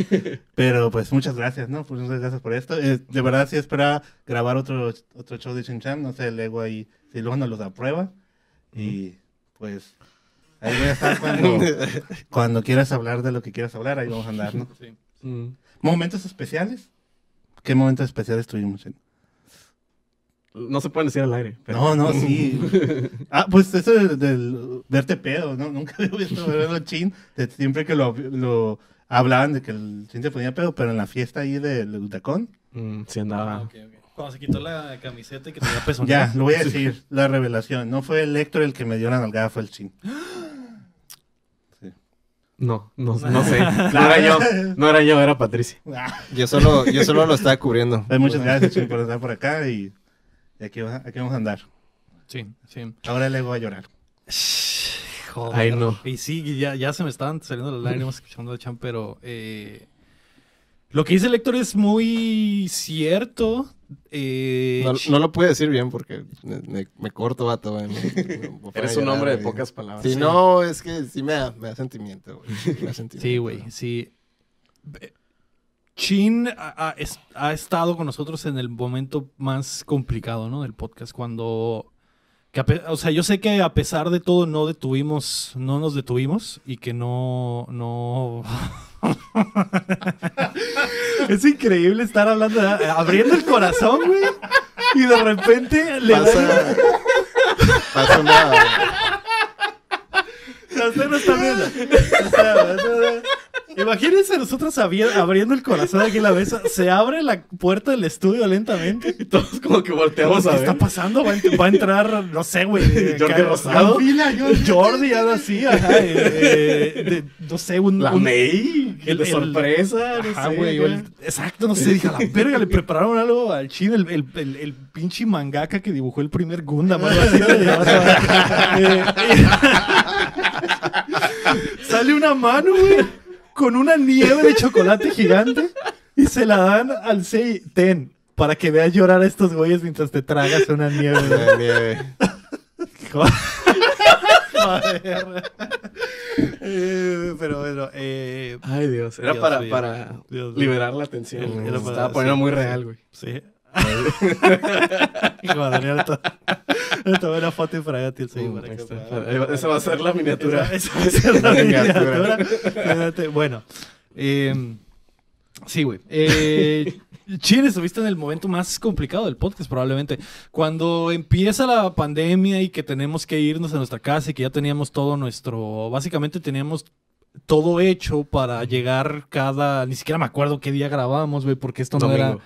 sí. Pero pues muchas gracias, ¿no? Pues muchas gracias por esto. Eh, de verdad sí esperaba grabar otro, otro show de Chinchan, no sé, el ego ahí, si luego nos los aprueba. Y pues ahí voy a estar cuando, *laughs* cuando quieras hablar de lo que quieras hablar, ahí vamos a andar, ¿no? Sí. Mm. ¿Momentos especiales? ¿Qué momentos especiales tuvimos? en- No se pueden decir al aire. pero- No, no, sí. *laughs* Ah, pues eso del, del verte pedo, ¿no? Nunca había visto verlo chin. de siempre que lo, lo hablaban de que el Chin se ponía pedo, pero en la fiesta ahí del Utacón, Mm, sí Ah, andaba. ok, ok. Cuando se quitó la camiseta y que tenía peso. ya, lo voy a decir, la revelación. No fue el Héctor el que me dio la nalgada, fue el Chin. *gasps* *gasps* No, no, no *laughs* sé. No era yo. No era yo, era Patricia. *laughs* Yo solo, yo solo lo estaba cubriendo. Pues muchas gracias, Chin, por estar por acá y, y aquí, va- aquí vamos a andar. Sí, sí. Ahora le voy a llorar. Joder. Ay, no. Y sí, ya, ya se me estaban saliendo las lágrimas escuchando a Chan, pero eh, lo que dice el Héctor es muy cierto. Eh, No, lo pude decir bien porque me, me- me corto, vato, güey. Me- *laughs* Eres un hombre de pocas palabras. Sí, no, es que sí me da, me da sentimiento, güey. Me da *laughs* sentimiento. Sí, güey, sí. Chin ha, ha- es- ha estado con nosotros en el momento más complicado, ¿no? Del podcast, cuando... que a o sea, yo sé que a pesar de todo no detuvimos, no nos detuvimos y que no, no... *laughs* *laughs* es increíble estar hablando, de- abriendo el corazón, güey. Y de repente le da... *laughs* Pasa, pasa una... No, usted no está viendo. O sea, o sea, Imagínense nosotros abri- abriendo el corazón aquí en la mesa. Se abre la puerta del estudio lentamente. Y todos como que volteamos ¿Qué a está ver. pasando? Va a, ent- va a entrar, no sé, güey. *laughs* Jordi Rosado. Fila, Jordi. Jordi, algo así, ajá. eh, eh, de- no sé, un. La un- May. el- de el- sorpresa. no Ajá, sé, güey. acá. o el- exacto, no sé. Dije, a la verga, le prepararon algo al chino. El, el, el, el pinche mangaka que dibujó el primer Gundam. algo así. *laughs* *laughs* Eh, *laughs* Sale una mano, güey, con una nieve de chocolate gigante y se la dan al Sei Ten para que veas llorar a estos güeyes mientras te tragas una nieve. güey. una nieve. *laughs* Joder. Eh, pero bueno, eh, Ay, Dios. Era Dios para, mío. para Dios mío. liberar la tensión. Era para- estaba poniendo sí, muy real, güey. Sí. *laughs* Hijo de Daniel, to- le tomé una foto tío, sí, para está. pueda- Esa va a ser la miniatura. Esa, va a ser la *laughs* Miniatura. Bueno, eh, sí, güey. Eh, Chin, estuviste en el momento más complicado del podcast, probablemente. Cuando empieza la pandemia y que tenemos que irnos a nuestra casa y que ya teníamos todo nuestro. Básicamente teníamos todo hecho para llegar cada. Ni siquiera me acuerdo qué día grabamos, güey, porque esto no era.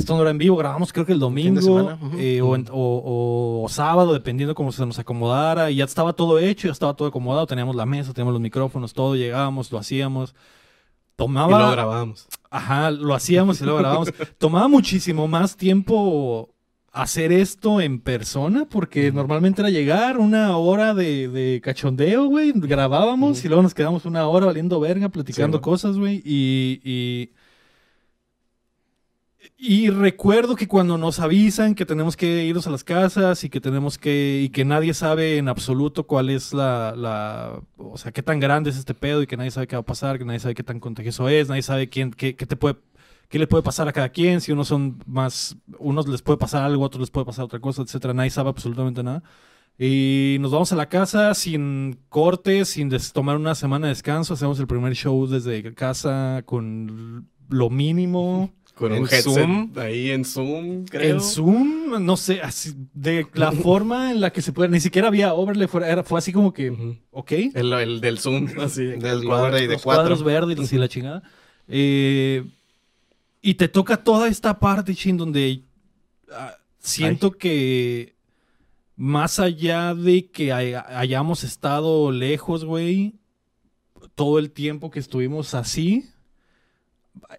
Esto no era en vivo, grabamos creo que el domingo eh, o, en- o- o- o sábado, dependiendo cómo se nos acomodara. Y ya estaba todo hecho, ya estaba todo acomodado. Teníamos la mesa, teníamos los micrófonos, todo. Llegábamos, lo hacíamos. Y Tomaba. lo grabamos. Ajá, lo hacíamos y luego grabábamos. *laughs* Tomaba muchísimo más tiempo hacer esto en persona, porque normalmente era llegar una hora de, de cachondeo, güey, grabábamos y luego nos quedamos una hora valiendo verga, platicando cosas, güey, y, y... Y recuerdo que cuando nos avisan que tenemos que irnos a las casas y que tenemos que, y que nadie sabe en absoluto cuál es la, la, o sea, qué tan grande es este pedo y que nadie sabe qué va a pasar, que nadie sabe qué tan contagioso es, nadie sabe quién, qué, qué te puede, qué le puede pasar a cada quien, si unos son más, unos les puede pasar algo, otros les puede pasar otra cosa, etcétera, nadie sabe absolutamente nada. Y nos vamos a la casa sin cortes, sin tomar una semana de descanso, hacemos el primer show desde casa con lo mínimo. Con En un headset Zoom. ahí en Zoom, creo. En Zoom, no sé, así, de la *laughs* forma en la que se puede, ni siquiera había overlay, fue, era, fue así como que, ok, El, el del Zoom, así. Del cuadro. overlay de los cuatro. cuadros verdes y la chingada. Eh, y te toca toda esta parte, chin, donde ah, siento que más allá de que hay- hayamos estado lejos, güey, todo el tiempo que estuvimos así,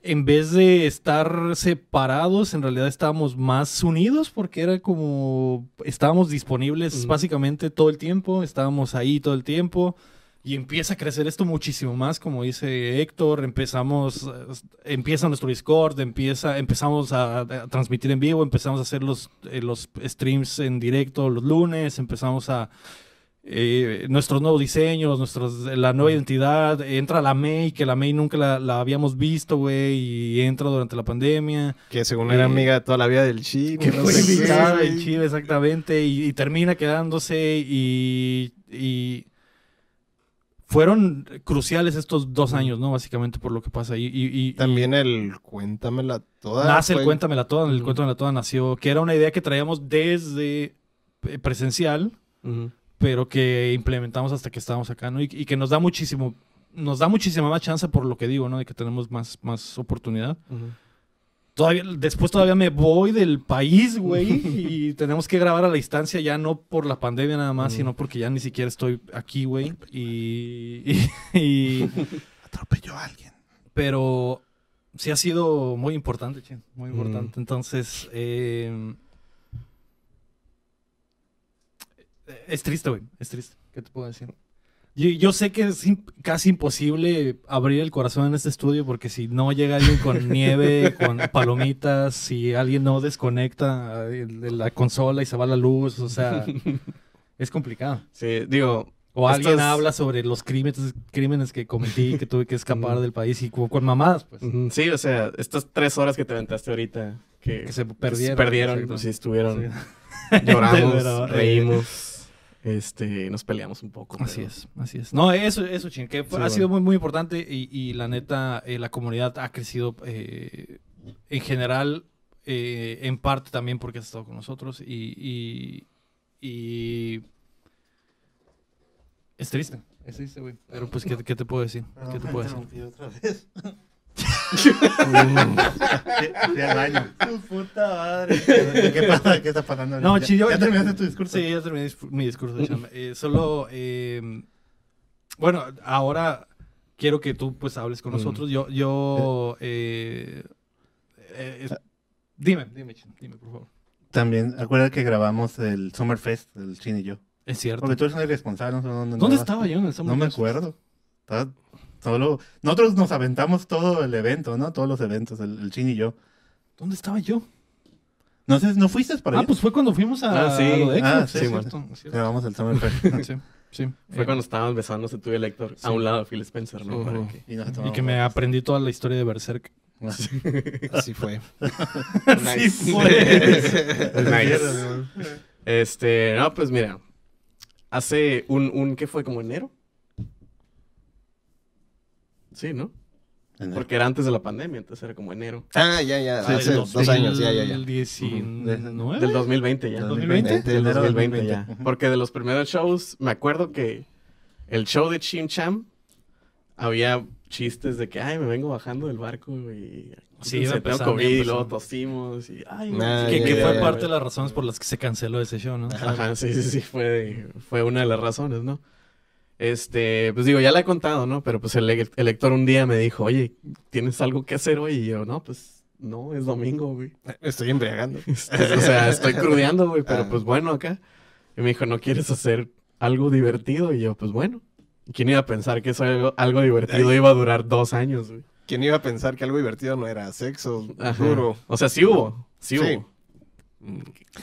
en vez de estar separados, en realidad estábamos más unidos porque era como estábamos disponibles Ujú. básicamente todo el tiempo, estábamos ahí todo el tiempo y empieza a crecer esto muchísimo más, como dice Héctor, empezamos, empieza nuestro Discord, empieza, empezamos a, a transmitir en vivo, empezamos a hacer los, eh, los streams en directo los lunes, empezamos a eh, nuestros nuevos diseños, nuestros, la nueva identidad, entra la May, que la May nunca la, la habíamos visto, güey, y entra durante la pandemia. Que según Eh, era amiga de toda la vida del chi. Que no fue invitada Chile, exactamente, y, y termina quedándose y, y fueron cruciales estos dos años, ¿no? Básicamente por lo que pasa. Y, y- También el cuéntamela toda. nace el fue- Cuéntamela Toda, el. Cuéntamela Toda nació, que era una idea que traíamos desde eh, presencial, Ujú. Pero que implementamos hasta que estábamos acá, ¿no? Y, y que nos da muchísimo nos da muchísima más chance por lo que digo, ¿no? De que tenemos más, más oportunidad. Todavía, después todavía me voy del país, güey, *laughs* y tenemos que grabar a la distancia ya no por la pandemia nada más, sino porque ya ni siquiera estoy aquí, güey. Y, y- *laughs* y- *laughs* Atropelló a alguien. pero sí ha sido muy importante, muy Mm. importante. Entonces, eh, es triste, güey, es triste. ¿Qué te puedo decir? Yo, yo sé que es im- casi imposible abrir el corazón en este estudio porque si no llega alguien con *laughs* nieve, con palomitas, si alguien no desconecta eh, la consola y se va la luz, o sea, *laughs* es complicado. Sí, digo, O alguien es- habla sobre los crímenes, crímenes que cometí, que tuve que escapar del país y con, con mamadas, pues. sí, o sea, estas tres horas que te aventaste ahorita, que, Que se que perdieron. perdieron, pues sí, estuvieron, Sí. *laughs* lloramos, reímos, este, nos peleamos un poco. Así pero- es, así es. No, eso, eso, ching, que Sí, ha bueno. sido muy, muy importante y, y la neta, eh, la comunidad ha crecido eh, en general, eh, en parte también porque has estado con nosotros y, y, y es triste, es triste, güey. Pero pues, ¿qué, qué te puedo decir? ¿Qué te puedo decir? *laughs* Otra vez. Fui al baño. puta madre. ¿Qué pasa? ¿Qué está pasando? No, ¿Ya, chi, yo- ¿Ya terminaste tu discurso? Sí, ya terminé mi discurso. Cham. Eh, solo, eh, bueno, ahora quiero que tú pues hables con Mm. nosotros. Yo, yo, eh, eh, es- dime, dime, Chin, dime, por favor. También, acuérdate que grabamos el Summerfest, el Chin y yo. Es cierto. Porque tú eres un irresponsable, no sé dónde ¿Dónde estaba yo en el Summer No me acuerdo. Estaba solo... Nosotros nos aventamos todo el evento, ¿no? Todos los eventos, el, el Chin y yo. ¿Dónde estaba yo? No sé, ¿no fuiste para Ah, allá? pues fue cuando fuimos a, Ah, sí. a lo de Xbox, Ah, es sí, cierto. Grabamos el Summerfest. *laughs* Sí, sí. Fue Eh, cuando estábamos besándose tú y el Héctor Sí. a un lado de Phil Spencer, ¿no? Ujú. Para que- y, y que me aprendí toda la historia de Berserk. *laughs* Así fue. *laughs* Nice. Nice. Este, no, pues mira. Hace un, un, ¿qué fue? ¿Como enero? Sí, ¿no? Porque era antes de la pandemia, entonces era como enero. Ah, ya, ya. Sí, hace del dos años, ya, ya, ya. El 19. Del 2020 ya. ¿Del 2020? Del Enero 2020 ya. 2020. Porque de los primeros shows, me acuerdo que el show de Chim Cham había chistes de que, ay, me vengo bajando del barco y Sí, se tengo COVID y luego tosimos y, ay, Ah, Que, ya, que ya, fue ya, parte ya. de las razones por las que se canceló ese show, ¿no? Ajá, sí, sí, sí, fue, fue una de las razones, ¿no? Este, pues digo, ya la he contado, ¿no? Pero pues el, el lector un día me dijo, oye, ¿tienes algo que hacer hoy? Y yo, no, pues, no, es domingo, güey. Estoy embriagando. Este, o sea, estoy *laughs* crudeando, güey, pero Ah. pues bueno, acá. Y me dijo, ¿no quieres hacer algo divertido? Y yo, pues bueno. ¿Quién iba a pensar que eso algo, algo divertido iba a durar dos años, güey? ¿Quién iba a pensar que algo divertido no era sexo Ajá. duro? O sea, sí hubo, sí, Sí.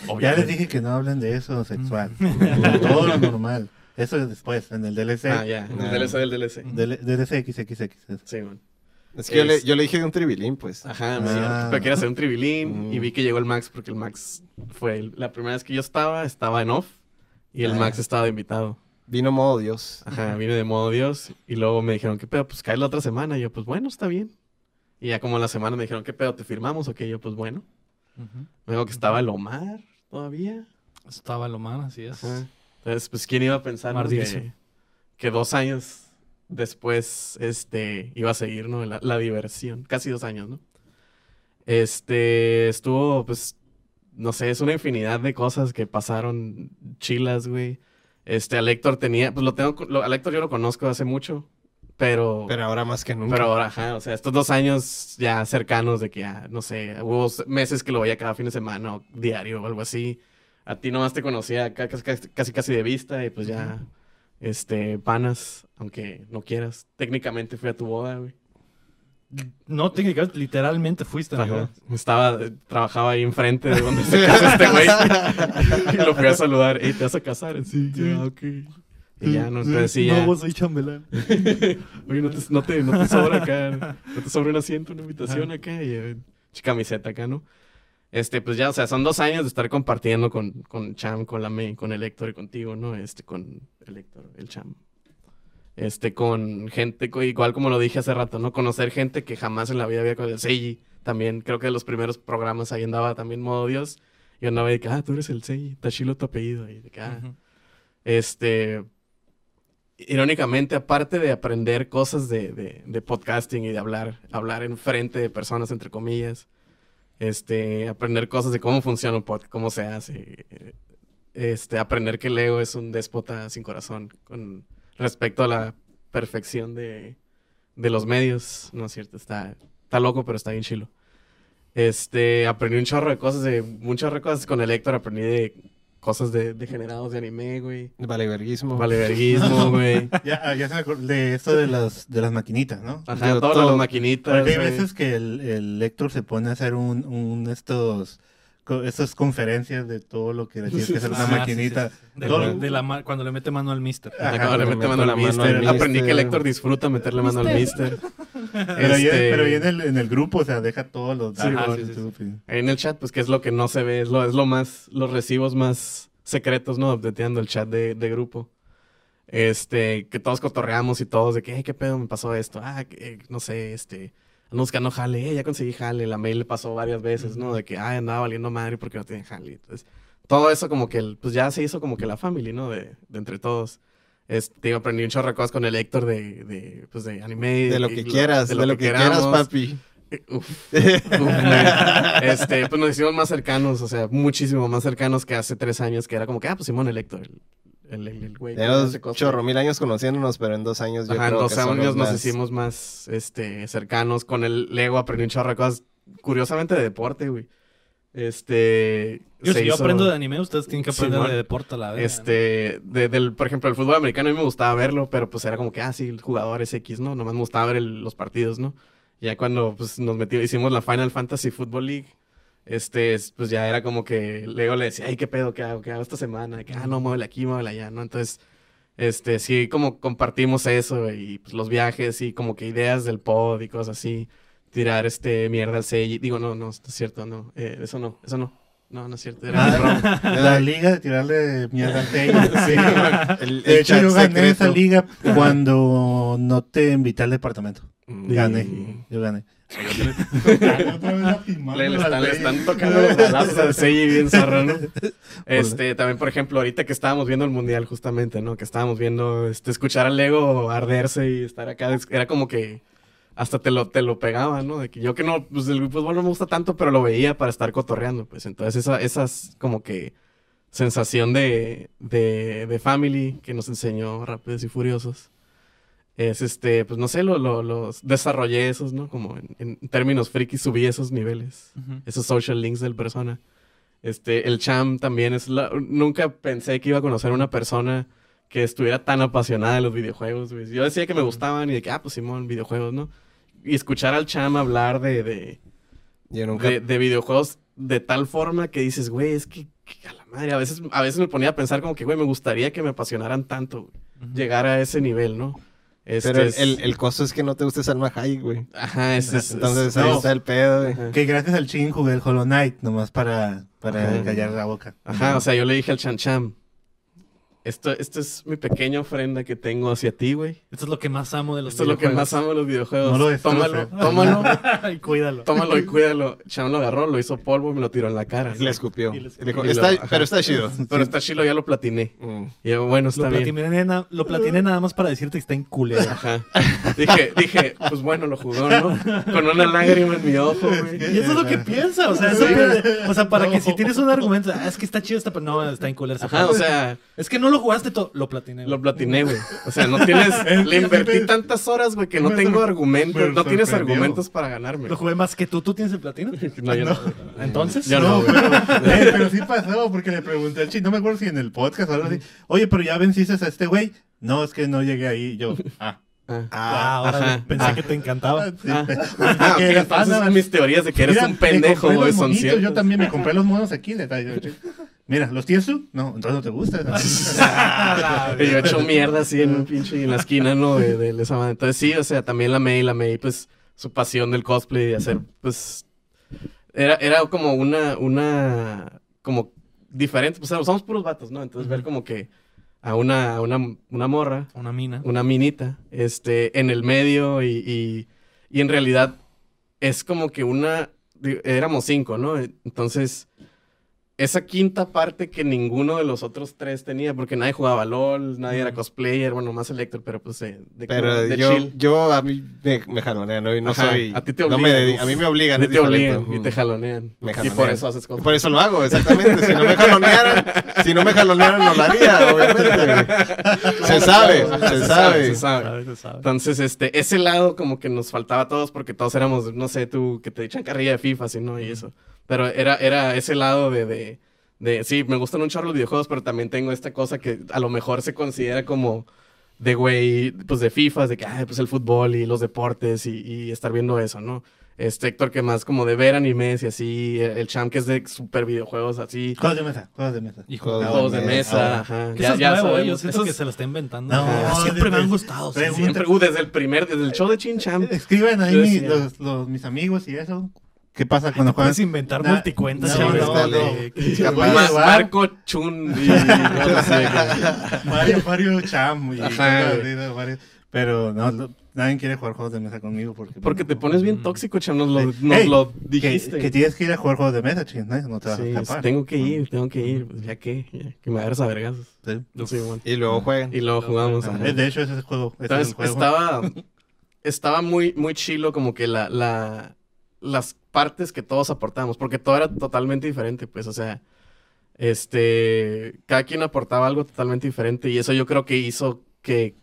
hubo. Ya les dije que no hablen de eso sexual. Todo lo normal. Eso es después, en el DLC. Ah, ya, el Ah. DLC del DLC. Del- DLC XXX. Sí, man. Es que yo, le, yo le dije de un tribilín, pues. Ajá, me Ah. dijeron, pero quiero hacer un tribilín Mm. y vi que llegó el Max porque el Max fue el- la primera vez que yo estaba, estaba en off y el Ah. Max estaba de invitado. Vino modo Dios. Ajá, vine de modo Dios y luego me dijeron, ¿qué pedo? Pues cae la otra semana y yo, pues bueno, está bien. Y ya como la semana me dijeron, ¿qué pedo? ¿Te firmamos o qué? Y yo, pues bueno. Ujú. Luego que estaba el Omar todavía. Estaba lo mal, así es. Ajá. Entonces, pues quién iba a pensar que, que dos años después este, iba a seguir ¿no? la, la diversión. Casi dos años, ¿no? Este, estuvo, pues, no sé, es una infinidad de cosas que pasaron chilas, güey. Este, al Héctor tenía, pues lo tengo, lo, al Héctor yo lo conozco hace mucho, pero... Pero ahora más que nunca. Pero ahora, ajá, o sea, estos dos años ya cercanos de que ya, no sé, hubo meses que lo veía cada fin de semana o diario o algo así. A ti nomás te conocía ca- casi casi, casi, de vista y pues ya, este, panas, aunque no quieras. Técnicamente fui a tu boda, güey. No, técnicamente, literalmente fuiste a mi boda. Estaba, eh, trabajaba ahí enfrente de donde se casa este güey. *laughs* y lo fui a saludar. Ey, ¿te vas a casar? Sí, ya, ok. Y ya, no, entonces sí, ya. No, vos soy chambelán. *laughs* Oye, no te, no, te, no te sobra acá, *laughs* no te sobra un asiento, una invitación acá y eh, camiseta acá, ¿no? Este, pues ya, o sea, son dos años de estar compartiendo con, con Cham, con la May, con el Héctor y contigo, ¿no? Este, con el Héctor, el Cham. Este, con gente, igual como lo dije hace rato, ¿no? Conocer gente que jamás en la vida había conocido. Seiji, también, creo que de los primeros programas ahí andaba también modo Dios. Y andaba de que, ah, tú eres el Seiji, Tashilo tu apellido. Y de que, ah, Ujú. este. irónicamente, aparte de aprender cosas de, de, de podcasting y de hablar, hablar en frente de personas, entre comillas, este, aprender cosas de cómo funciona un podcast, cómo se hace, este, aprender que el ego es un déspota sin corazón con respecto a la perfección de, de los medios, ¿no es cierto? Está, está loco, pero está bien chilo. Este, aprendí un chorro de cosas, de muchas cosas con el Héctor, aprendí de cosas de degenerados de anime, güey. Valeverguismo. Valeverguismo, *laughs* güey. Ya, ya se me acordó de esto de las, de las maquinitas, ¿no? Ajá, todas todo- las maquinitas. Porque hay veces que el, el lector se pone a hacer un, un estos estas conferencias de todo lo que tienes que hacer una Ah, maquinita. sí, sí. De, Todo- de la ma- cuando le mete mano al mister. Ajá, Ajá, cuando le mete mano al mister. Aprendí que el mister. Héctor disfruta meterle mano al mister. *laughs* Pero, ya, Este, pero ya en el, en el grupo, o sea, deja todos los. En el chat, pues que es lo que no se ve, es lo, es lo más, los recibos más secretos, ¿no? Updateando el chat de, de grupo. Este, que todos cotorreamos y todos de que, "Hey, ¿qué pedo me pasó esto? Ah, que, eh, no sé, este, ando buscando jale, eh, ya conseguí jale, la mail le pasó varias veces, ¿no? De que, ah, andaba valiendo madre porque no tienen jale. Entonces, todo eso como que, el- pues ya se hizo como que la family, ¿no? De, de entre todos. Este, aprendí un chorro de cosas con el Héctor de, de, pues de anime. De lo que quieras, de lo, que, quieras, queramos. papi. Eh, Uf, uf, este, pues nos hicimos más cercanos, o sea, muchísimo más cercanos que hace tres años, que era como que, ah, pues Simón el Héctor, el, el, el- el güey. Tenemos chorro mil años conociéndonos, pero en dos años yo Ajá, en creo dos que somos años nos más- hicimos más, este, cercanos. Con el Lego aprendí un chorro de cosas, curiosamente de deporte, güey. Este... Yo, si yo aprendo de anime, ustedes tienen que aprender de deporte a la vez. Este, de- del, por ejemplo, el fútbol americano a mí me gustaba verlo, pero pues era como que, ah, sí, el jugador es X, ¿no? Nomás me gustaba ver el- los partidos, ¿no? Ya cuando pues, nos metimos, hicimos la Final Fantasy Football League, este, es- pues ya era como que Lego le decía, ay, ¿qué pedo? ¿Qué hago? ¿Qué hago esta semana? Que, ah, no, muévele aquí, muévele allá, ¿no? Entonces, este, sí, como compartimos eso y pues los viajes y como que ideas del pod y cosas así. Tirar, este, mierda al Seiji. Digo, no, no, es cierto, no. eh, eso no, eso no. No, no es cierto. Era broma. *laughs* La liga de tirarle mierda al *laughs* Taylor. Sí, El, De el hecho, chat yo gané secreto. esa liga cuando no te invité al departamento. Y- Gané, yo gané. Le, le están, le están tocando los balazos al bien zarro, ¿no? *laughs* Este, también, por ejemplo, ahorita que estábamos viendo el mundial, justamente, ¿no? Que estábamos viendo, este, escuchar al Lego arderse y estar acá, era como que hasta te lo, te lo pegaba, ¿no? De que yo que no, pues el fútbol no me gusta tanto, pero lo veía para estar cotorreando, pues. Entonces, esa, esas como que sensación de, de, de family que nos enseñó Rápidos y Furiosos. Es este, pues no sé, lo, lo, los desarrollé esos, ¿no? Como en, en términos friki subí esos niveles esos social links del persona. Este, el Cham también es la... Nunca pensé que iba a conocer a una persona que estuviera tan apasionada de los videojuegos, güey. Yo decía que me gustaban y de que, ah, pues Simón, videojuegos, ¿no? Y escuchar al Cham hablar de, de, Yo nunca... de, de videojuegos de tal forma que dices, güey, es que, que a la madre, a veces, a veces me ponía a pensar como que, güey, me gustaría que me apasionaran tanto, güey, llegar a ese nivel, ¿no? Este Pero el, es- el, el costo es que no te guste Salma Hayek, güey. Ajá, es, es- Entonces es- ahí no. está el pedo, güey. Que gracias al chin jugué el Hollow Knight, nomás para, para callar la boca. Ajá, o sea, yo le dije al Chan Cham, esto, esto es mi pequeña ofrenda que tengo hacia ti, güey. Esto es lo que más amo de los Esto es lo que videojuegos. más amo de los videojuegos. No lo destroces. tómalo, tómalo, *laughs* y cuídalo. tómalo y cuídalo. Cham lo agarró, lo hizo polvo y me lo tiró en la cara. Le escupió. Y le escupió. dijo, Y lo- "Está- ajá. pero está chido. Pero está chilo, ya lo platiné. Mm. Y yo, bueno, Lo está bien. platiné, na- lo platiné nada más para decirte que está en culero. Ajá. Dije, dije, pues bueno, lo jugó, ¿no? Con una lágrima en mi ojo, güey. Y eso es lo que piensa, o sea, eso piensa- o sea, para que si tienes un argumento, ah, es que está chido esta, pero no, está en culero. Ajá, o sea, es que no lo jugaste todo, lo platiné. güey. lo platiné, güey. O sea, no *laughs* tienes, le invertí tantas horas, güey, que no tengo argumentos, me no tienes argumentos para ganarme. Lo jugué más que tú, ¿tú tienes el platino? *laughs* No, yo no. Entonces, Yo no, no, güey. pero, eh, pero sí pasó, porque le pregunté al chin, no me acuerdo si en el podcast o algo así. Oye, pero ya venciste a este güey. No, es que no llegué ahí. Yo, *laughs* ah. Ah. Ah, ahora Ajá. pensé Ah. que te encantaba. sí. Ah, Ah, que entonces mis teorías de que eres Mira, un pendejo, güey, son ciertas. Yo también me compré los monos aquí. le traigo, yo, Mira, ¿los tienes tú? No, entonces no te gusta. *laughs* *laughs* Y yo he hecho mierda así en un pinche en la esquina, ¿no? De, de esa manera. Entonces sí, o sea, también la May, la May, pues, su pasión del cosplay y hacer, pues, era, era como una, una, como diferente, pues, somos puros vatos, ¿no? Entonces ver como que a una, a una, una morra, Una mina. una minita, este, en el medio y, y, y en realidad es como que una, éramos cinco, ¿no? Entonces, esa quinta parte que ninguno de los otros tres tenía, porque nadie jugaba LOL, nadie era cosplayer, bueno, más el Héctor, pero pues eh, de, Pero de yo, chill. yo a mí me, me jalonean, ¿no? Y no Ajá, soy... a ti te no obligan, me dedi- uf. a mí me obligan. Y es te obligan y te jalonean. Me Y por eso haces Y cosas. por eso lo hago, exactamente. Si no me jalonearan, *laughs* si no me jalonearan, no lo haría, obviamente. Se sabe, se sabe. se sabe. Entonces, este, ese lado como que nos faltaba a todos porque todos éramos, no sé, tú, que te echan carrilla de FIFA, así, ¿no? Y eso. Pero era, era ese lado de, de, de, sí, me gustan un chorro los videojuegos, pero también tengo esta cosa que a lo mejor se considera como de, güey, pues de FIFA, de que, ay, pues el fútbol y los deportes y, y estar viendo eso, ¿no? Este Héctor que más como de ver animes y así, el, el Champ que es de super videojuegos así, Juegos de mesa, juegos de mesa. Y Juegos juegos de de mesa, mesa. ajá. Que eso es nuevo, sabemos. yo siento Esos- que se lo está inventando. No, *laughs* siempre me han gustado. desde-. Siempre, uh, desde el primer, desde el show de Chin Champ. Escriban ahí Yo mi- decía. los, los- mis amigos y eso. ¿Qué pasa cuando juegan? puedes inventar Na- multicuentas. no, no, está no. Marco Chun y no sé qué. Mario, Mario Cham Pero no, nadie quiere jugar juegos de mesa conmigo porque... Porque te pones bien tóxico, Cham, nos lo, nos dijiste. que tienes que ir a jugar juegos de mesa, ching, ¿no? No te vas Sí, a escapar. tengo que ir, tengo que ir. Pues ya que, ya, que me agarras a vergazos. Sí. Sí, bueno. Y luego juegan. Y luego jugamos. ajá. De hecho, ese es el juego. ese es Entonces el juego. estaba, estaba muy, muy chilo como que la, la, las partes que todos aportamos, porque todo era totalmente diferente, pues, o sea, este, cada quien aportaba algo totalmente diferente y eso yo creo que hizo que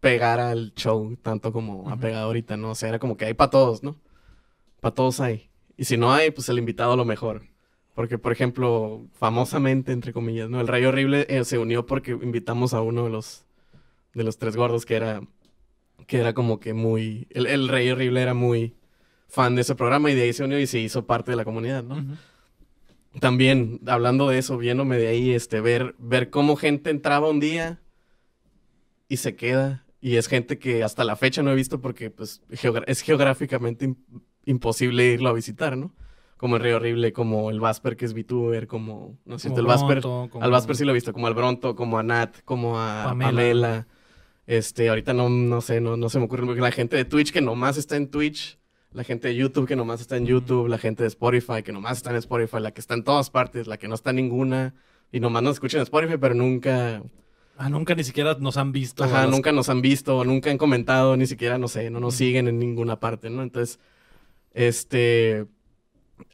pegara el show tanto como ha pegado ahorita, ¿no? O sea, era como que hay para todos, ¿no? Para todos hay. Y si no hay, pues el invitado a lo mejor. Porque, por ejemplo, famosamente, entre comillas, ¿no? El Rey Horrible eh, se unió porque invitamos a uno de los, de los tres gordos que era, que era como que muy, el, el Rey Horrible era muy fan de ese programa y de ahí se unió y se hizo parte de la comunidad, ¿no? También, hablando de eso, viéndome de ahí, este, ver, ver cómo gente entraba un día y se queda. Y es gente que hasta la fecha no he visto porque pues, es geográficamente im- imposible irlo a visitar, ¿no? Como el Río Horrible, como el Vasper, que es VTuber, como, no sé, Como el Vasper. Como- Al Vasper sí lo he visto, como al Bronto, como a Nat, como a Pamela. Pamela. Este, ahorita no, no sé, no, no se me ocurre. La gente de Twitch que nomás está en Twitch, la gente de YouTube que nomás está en YouTube, la gente de Spotify que nomás está en Spotify, la que está en todas partes, la que no está en ninguna, y nomás nos escuchan en Spotify, pero nunca, Ah, nunca ni siquiera nos han visto. ajá, los- nunca nos han visto, nunca han comentado, ni siquiera, no sé, no nos siguen en ninguna parte, ¿no? Entonces, este,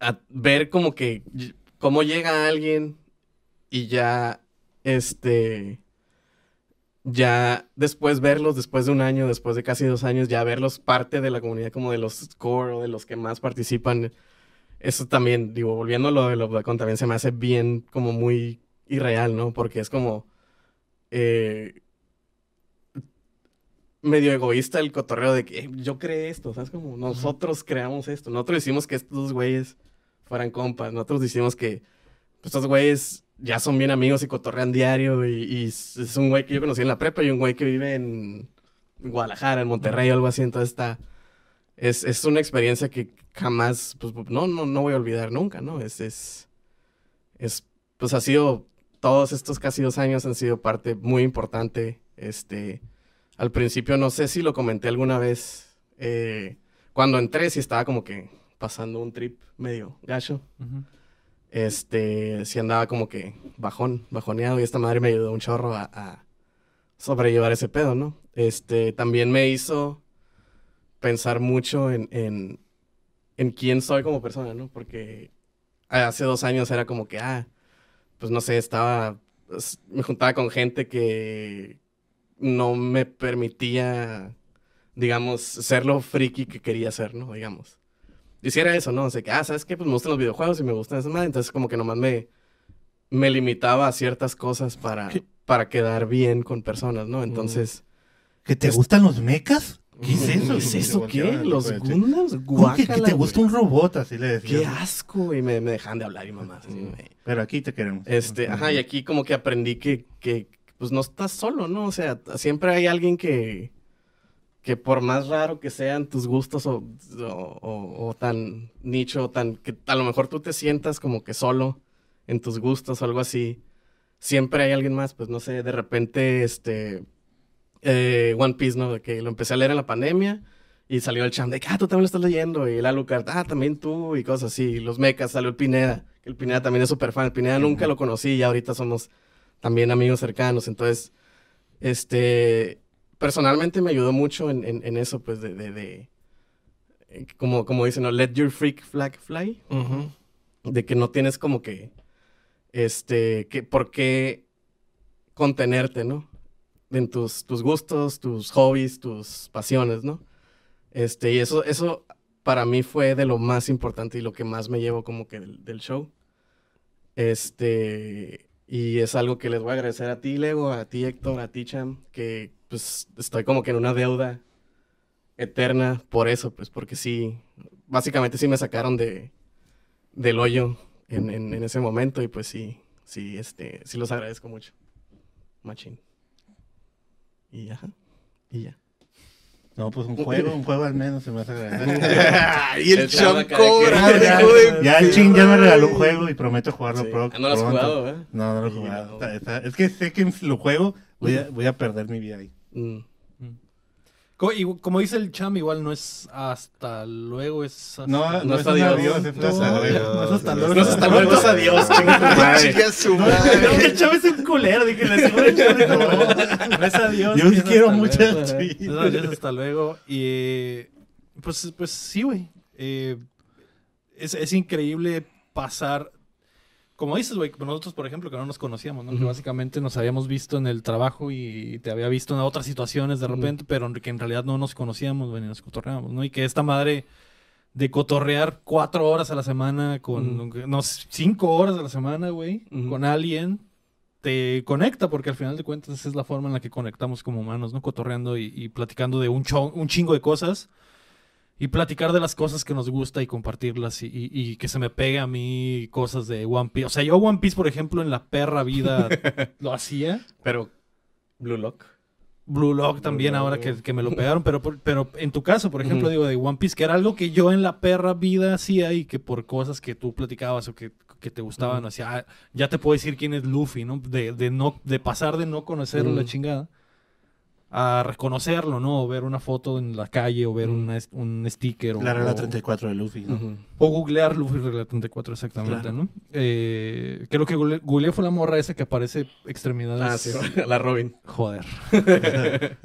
a ver como que, cómo llega alguien y ya, este, ya después verlos, después de un año, después de casi dos años, ya verlos parte de la comunidad como de los core o de los que más participan, eso también, digo, volviendo a lo de lo también se me hace bien como muy irreal, ¿no? Porque es como, eh, medio egoísta el cotorreo de que "Eh, yo creé esto, ¿sabes? Como nosotros creamos esto, nosotros hicimos que estos güeyes fueran compas, nosotros hicimos que pues, estos güeyes ya son bien amigos y cotorrean diario y, y es un güey que yo conocí en la prepa y un güey que vive en Guadalajara, en Monterrey o algo así, entonces está, es, es una experiencia que jamás, pues no, no, no voy a olvidar nunca, ¿no? Es, es, es, pues ha sido, todos estos casi dos años han sido parte muy importante, este, al principio no sé si lo comenté alguna vez, eh, cuando entré sí estaba como que pasando un trip medio gacho, Ujú. Este, sí andaba como que bajón, bajoneado y esta madre me ayudó un chorro a, sobrellevar ese pedo, ¿no? Este, también me hizo pensar mucho en, en, en quién soy como persona, ¿no? Porque hace dos años era como que, ah, pues no sé, estaba, pues, me juntaba con gente que no me permitía, digamos, ser lo friki que quería ser, ¿no? Digamos. Hiciera eso, ¿no? O sea, que, ah, ¿sabes qué? Pues me gustan los videojuegos y me gustan esas madres. Entonces, como que nomás me, me limitaba a ciertas cosas para, para quedar bien con personas, ¿no? Entonces, ¿Que te Es- gustan los mechas? ¿Qué es eso? ¿qué es eso? ¿Qué? ¿Los. Gundams? ¿Cómo que, que Guácala, te gusta un robot? Así le decía. Qué asco, y me, me dejan de hablar y mamás. así, Pero aquí te queremos. Este, ajá, y aquí como que aprendí que, que, pues no estás solo, ¿no? O sea, siempre hay alguien que, que por más raro que sean tus gustos o, o, o- o tan nicho, tan, que a lo mejor tú te sientas como que solo en tus gustos o algo así, siempre hay alguien más, pues no sé, de repente, este, eh, One Piece, ¿no? De que lo empecé a leer en la pandemia y salió el champ de que, ah, tú también lo estás leyendo, y el Alucard, ah, también tú, y cosas así, y los mechas, salió el Pineda, El Pineda también es súper fan. El Pineda nunca lo conocí y ahorita somos también amigos cercanos. Entonces, este, personalmente me ayudó mucho en, en- en eso, pues, de, de, de- eh, como, como dicen, ¿no? Let your freak flag fly. De que no tienes como que, este, que, por qué contenerte, ¿no? En tus, tus gustos, tus hobbies, tus pasiones, ¿no? Este, y eso, eso para mí fue de lo más importante y lo que más me llevo como que del, del show. Este, y es algo que les voy a agradecer a ti, Lego, a ti, Héctor, a ti, Cham, que pues estoy como que en una deuda eterna por eso, pues porque sí, básicamente sí me sacaron de, del hoyo en, en, en ese momento y pues sí, sí, este, sí los agradezco mucho. Machín. Y ya. Y ya. No, pues un juego, un juego al menos se me hace agradable. *laughs* y el que- ya, ya el chin ya me regaló un juego y prometo jugarlo Sí. pro- Ah, no lo has pronto. jugado, ¿eh? No, no lo he jugado. no. Está- está- es que sé que si lo juego voy a, voy a perder mi vida ahí. Mm. Co- y como dice el Cham, igual no es hasta luego, es hasta... No, no, No es adiós, es No, hasta luego. no es hasta luego. No es hasta luego, es adiós, madre. Chinga su madre. el Cham es un culero, dije, le digo el Cham, dijo, no, no es adiós. Yo es quiero hasta mucho luego. al No es adiós, hasta luego. Y pues, pues sí, güey. Eh, es, es increíble pasar. Como dices, güey, nosotros, por ejemplo, que no nos conocíamos, ¿no? Que básicamente nos habíamos visto en el trabajo y te había visto en otras situaciones de repente, pero que en realidad no nos conocíamos, güey, ni nos cotorreábamos, ¿no? Y que esta madre de cotorrear cuatro horas a la semana con, no, cinco horas a la semana, güey, con alguien, te conecta, porque al final de cuentas esa es la forma en la que conectamos como humanos, ¿no? Cotorreando y, y platicando de un, un chingo de cosas. Y platicar de las cosas que nos gusta y compartirlas y, y- y que se me pegue a mí cosas de One Piece. O sea, yo One Piece, por ejemplo, en la perra vida *laughs* lo hacía. Pero, Blue Lock. Blue Lock también, Blue ahora que, que me lo pegaron. Pero, por- pero en tu caso, por ejemplo, digo de One Piece, que era algo que yo en la perra vida hacía y que por cosas que tú platicabas o que, que te gustaban, sea, ah, ya te puedo decir quién es Luffy, ¿no? De, de, no, de pasar de no conocerlo la chingada a reconocerlo, ¿no? O ver una foto en la calle o ver Ujú. una un sticker o, La regla o- 34 de Luffy. ¿no? O googlear Luffy Regla 34 exactamente, Claro. ¿no? Eh, creo que googleé, fue la morra esa que aparece extremidades. Ah, sí, *laughs* la Robin. Joder. *laughs*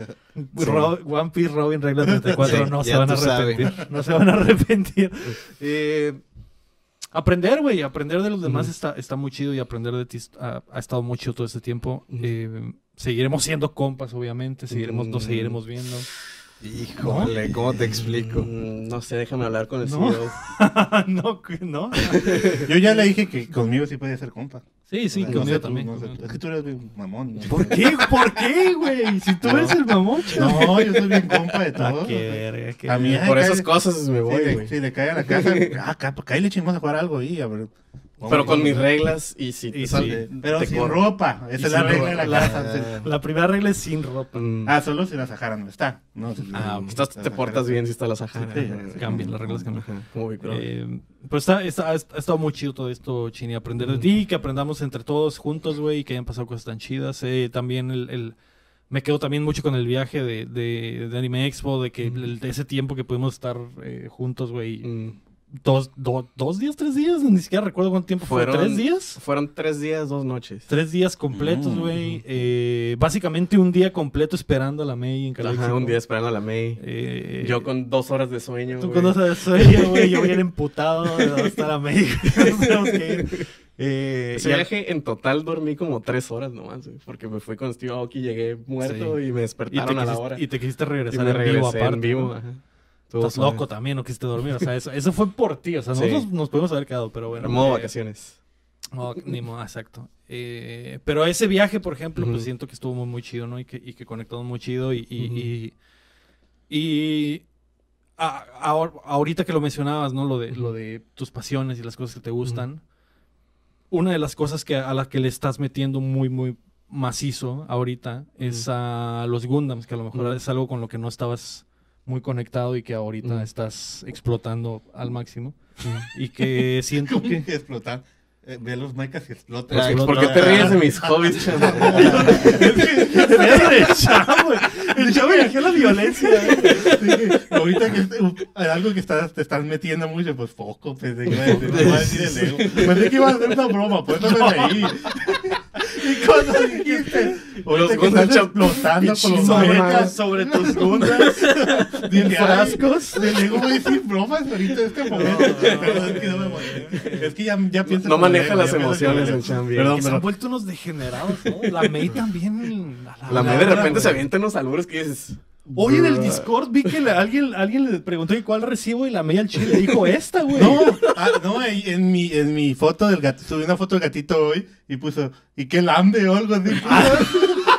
Ro- One Piece Robin Regla 34 Sí, no se van a arrepentir. No se van a arrepentir. *laughs* Eh, aprender, güey, aprender de los demás está, está muy chido y aprender de ti ha, ha estado muy chido todo este tiempo. Eh, seguiremos siendo compas, obviamente. Seguiremos, nos Mm. seguiremos viendo. Híjole, ¿cómo te explico? Mm, no sé, déjame hablar con el No. CEO. *laughs* no, no. Yo ya le dije que conmigo sí podía ser compa. Sí, sí, No sé conmigo tú, también. no sé tú. Es que tú eres bien mamón. ¿no? ¿Por qué? ¿Por qué, güey? Si tú eres el mamocho. No, yo soy bien compa de Ah, todo. qué verga, qué A mí, verga. Por esas cállate. cosas me voy, güey. si le cae a la casa, ah, pues cállale chingón a jugar algo ahí. A ver. Pero con mis reglas y si Y te sí. sale, Pero te sin corro. ropa. Esa Y es la sin regla de la ropa. casa. La primera regla es sin ropa. Mm. Ah, solo si la Sahara no está. No, si- Ah, Estás- si te la portas Sahara bien si está la Sahara. Sí, cambian, las reglas cambian. Brother. Eh, pues está, está- ha estado muy chido todo esto, Chini. Aprender de ti, que aprendamos entre todos juntos, güey, y que hayan pasado cosas tan chidas. Eh, también el, el- me quedo también mucho con el viaje de, de, de Anime Expo, de que el- de ese tiempo que pudimos estar eh, juntos, güey. Mm. Dos, do- dos días, tres días, ni siquiera recuerdo cuánto tiempo Fueron- fue. ¿Tres días? Fueron tres días, dos noches. Tres días completos, Mm. güey. Eh, básicamente un día completo esperando a la May en Calexico. Ajá, un día esperando a la May. Eh, Yo con dos horas de sueño. Tú güey. conoces el sueño, güey. Yo bien emputado de está la May. *laughs* Eh, Ese al- viaje en total dormí como tres horas nomás, güey, porque me fui con Steve Aoki, llegué muerto Sí. y me y, despertaron a la hora. y te quisiste Y regresar me en vivo aparte. en vivo. ¿no? ajá. Estuvo Estás loco también, no quisiste dormir. O sea, eso, eso fue por ti. O sea, Sí. nosotros nos podemos haber quedado, pero bueno. En modo eh, vacaciones. no, ni modo, exacto. Eh, pero ese viaje, por ejemplo, pues Ujú. siento que estuvo muy, muy chido, ¿no? Y que, y que conectamos muy chido. Y, y, y, y a- ahor- ahorita que lo mencionabas, ¿no? Lo de, lo de tus pasiones y las cosas que te gustan. Una de las cosas que a la que le estás metiendo muy, muy macizo ahorita es a los Gundams, que a lo mejor es algo con lo que no estabas muy conectado y que ahorita estás explotando al máximo. Y que *laughs* siento que... explotar. eh, ve los mechas que explotan. Ay, ¿Por qué te ríes de mis *laughs* hobbies, el chavo, *laughs* el chavo eligió la violencia. Ahorita que algo que estás, te estás metiendo mucho, pues foco, pensé no a decir el ego. Pensé que iba a hacer una broma, por eso me reí. Y cuando dijiste, Gundam estás Cham- explotando con los mechas, sobre tus Gundams. dije, frascos. va a decir bromas ahorita este momento. Es que no me. Es que ya, ya pienso No maneja las emociones el chambi. Perdón, que se han vuelto unos degenerados, ¿no? La May también. La May de repente güey. se avienta unos albures que dices... Hoy en el Discord vi que alguien, alguien le preguntó ¿y cuál recibo y la May al chile dijo esta, güey. No, ah, no, en mi, en mi foto del gatito, subí una foto del gatito hoy y puso, y que lambe o algo así. *laughs*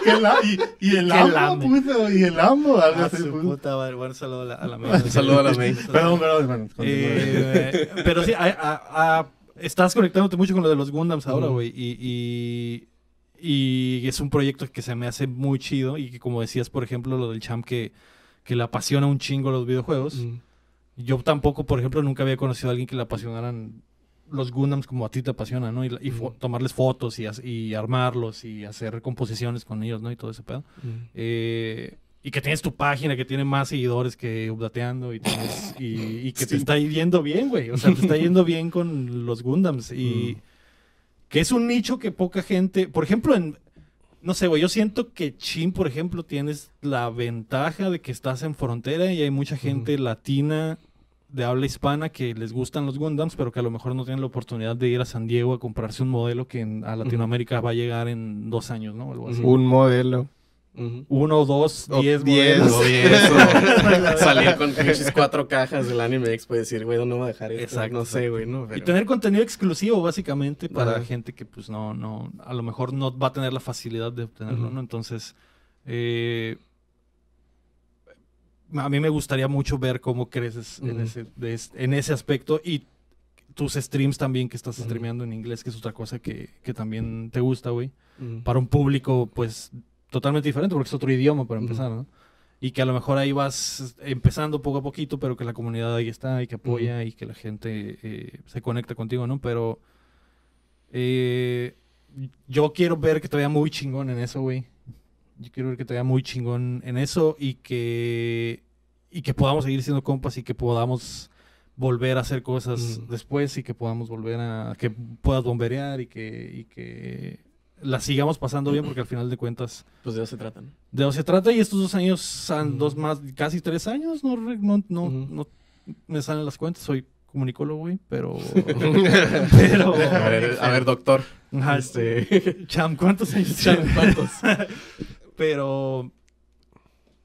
Que la- y, y el lambe. puso, y el lambo, algo Ah, así. puta madre. Bueno, saludo a la, a la *laughs* saludo a la May. Perdón, perdón, hermano. continúa. Eh, pero sí, a- estás conectándote mucho con lo de los Gundams ahora, güey. Y, y, y es un proyecto que se me hace muy chido. Y que, como decías, por ejemplo, lo del champ que, que le apasiona un chingo los videojuegos. Mm. Yo tampoco, por ejemplo, nunca había conocido a alguien que le apasionaran los Gundams como a ti te apasiona, ¿no? Y, y fo- Ujú. tomarles fotos y, armarlos y hacer composiciones con ellos, ¿no? Y todo ese pedo. Mm. Eh, y que tienes tu página que tiene más seguidores que Updateando y, tienes- y, y que te está yendo bien, güey. O sea, te está yendo bien con los Gundams. Y que es un nicho que poca gente. Por ejemplo, en. No sé, güey. Yo siento que Chin, por ejemplo, tienes la ventaja de que estás en frontera y hay mucha gente latina de habla hispana que les gustan los Gundams, pero que a lo mejor no tienen la oportunidad de ir a San Diego a comprarse un modelo que en- a Latinoamérica va a llegar en dos años, ¿no? Algo así. Un modelo. Uno, dos, O diez, diez. modelos. O. *laughs* *laughs* Salir con pinches cuatro cajas del Anime Expo y decir, güey, ¿dónde voy a dejar esto? Exacto, no sé, güey, no. Y tener contenido exclusivo, básicamente, para Ajá. gente que, pues, no, no, a lo mejor no va a tener la facilidad de obtenerlo. ¿no? Entonces, eh, a mí me gustaría mucho ver cómo creces en, ese, de en ese aspecto y tus streams también que estás streameando en inglés, que es otra cosa que, que también te gusta, güey. Para un público, pues, totalmente diferente, porque es otro idioma para empezar, ¿no? Y que a lo mejor ahí vas empezando poco a poquito, pero que la comunidad ahí está y que apoya y que la gente eh, se conecta contigo, ¿no? Pero eh, yo quiero ver que te vaya muy chingón en eso, güey. Yo quiero ver que te vaya muy chingón en eso y que, y que podamos seguir siendo compas y que podamos volver a hacer cosas Mm. después y que podamos volver a... que puedas bomberear y que, y que la sigamos pasando bien *clears throat* porque al final de cuentas Pues de eso se tratan. de eso se trata y estos dos años, Ujú. dos más, casi tres años, no, no, no, Ujú. no me salen las cuentas, soy comunicólogo, güey, pero... *laughs* pero... A ver, *laughs* a ver, doctor. Ajá, Este... Cham, ¿cuántos años? Cham, *laughs* ¿cuántos? pero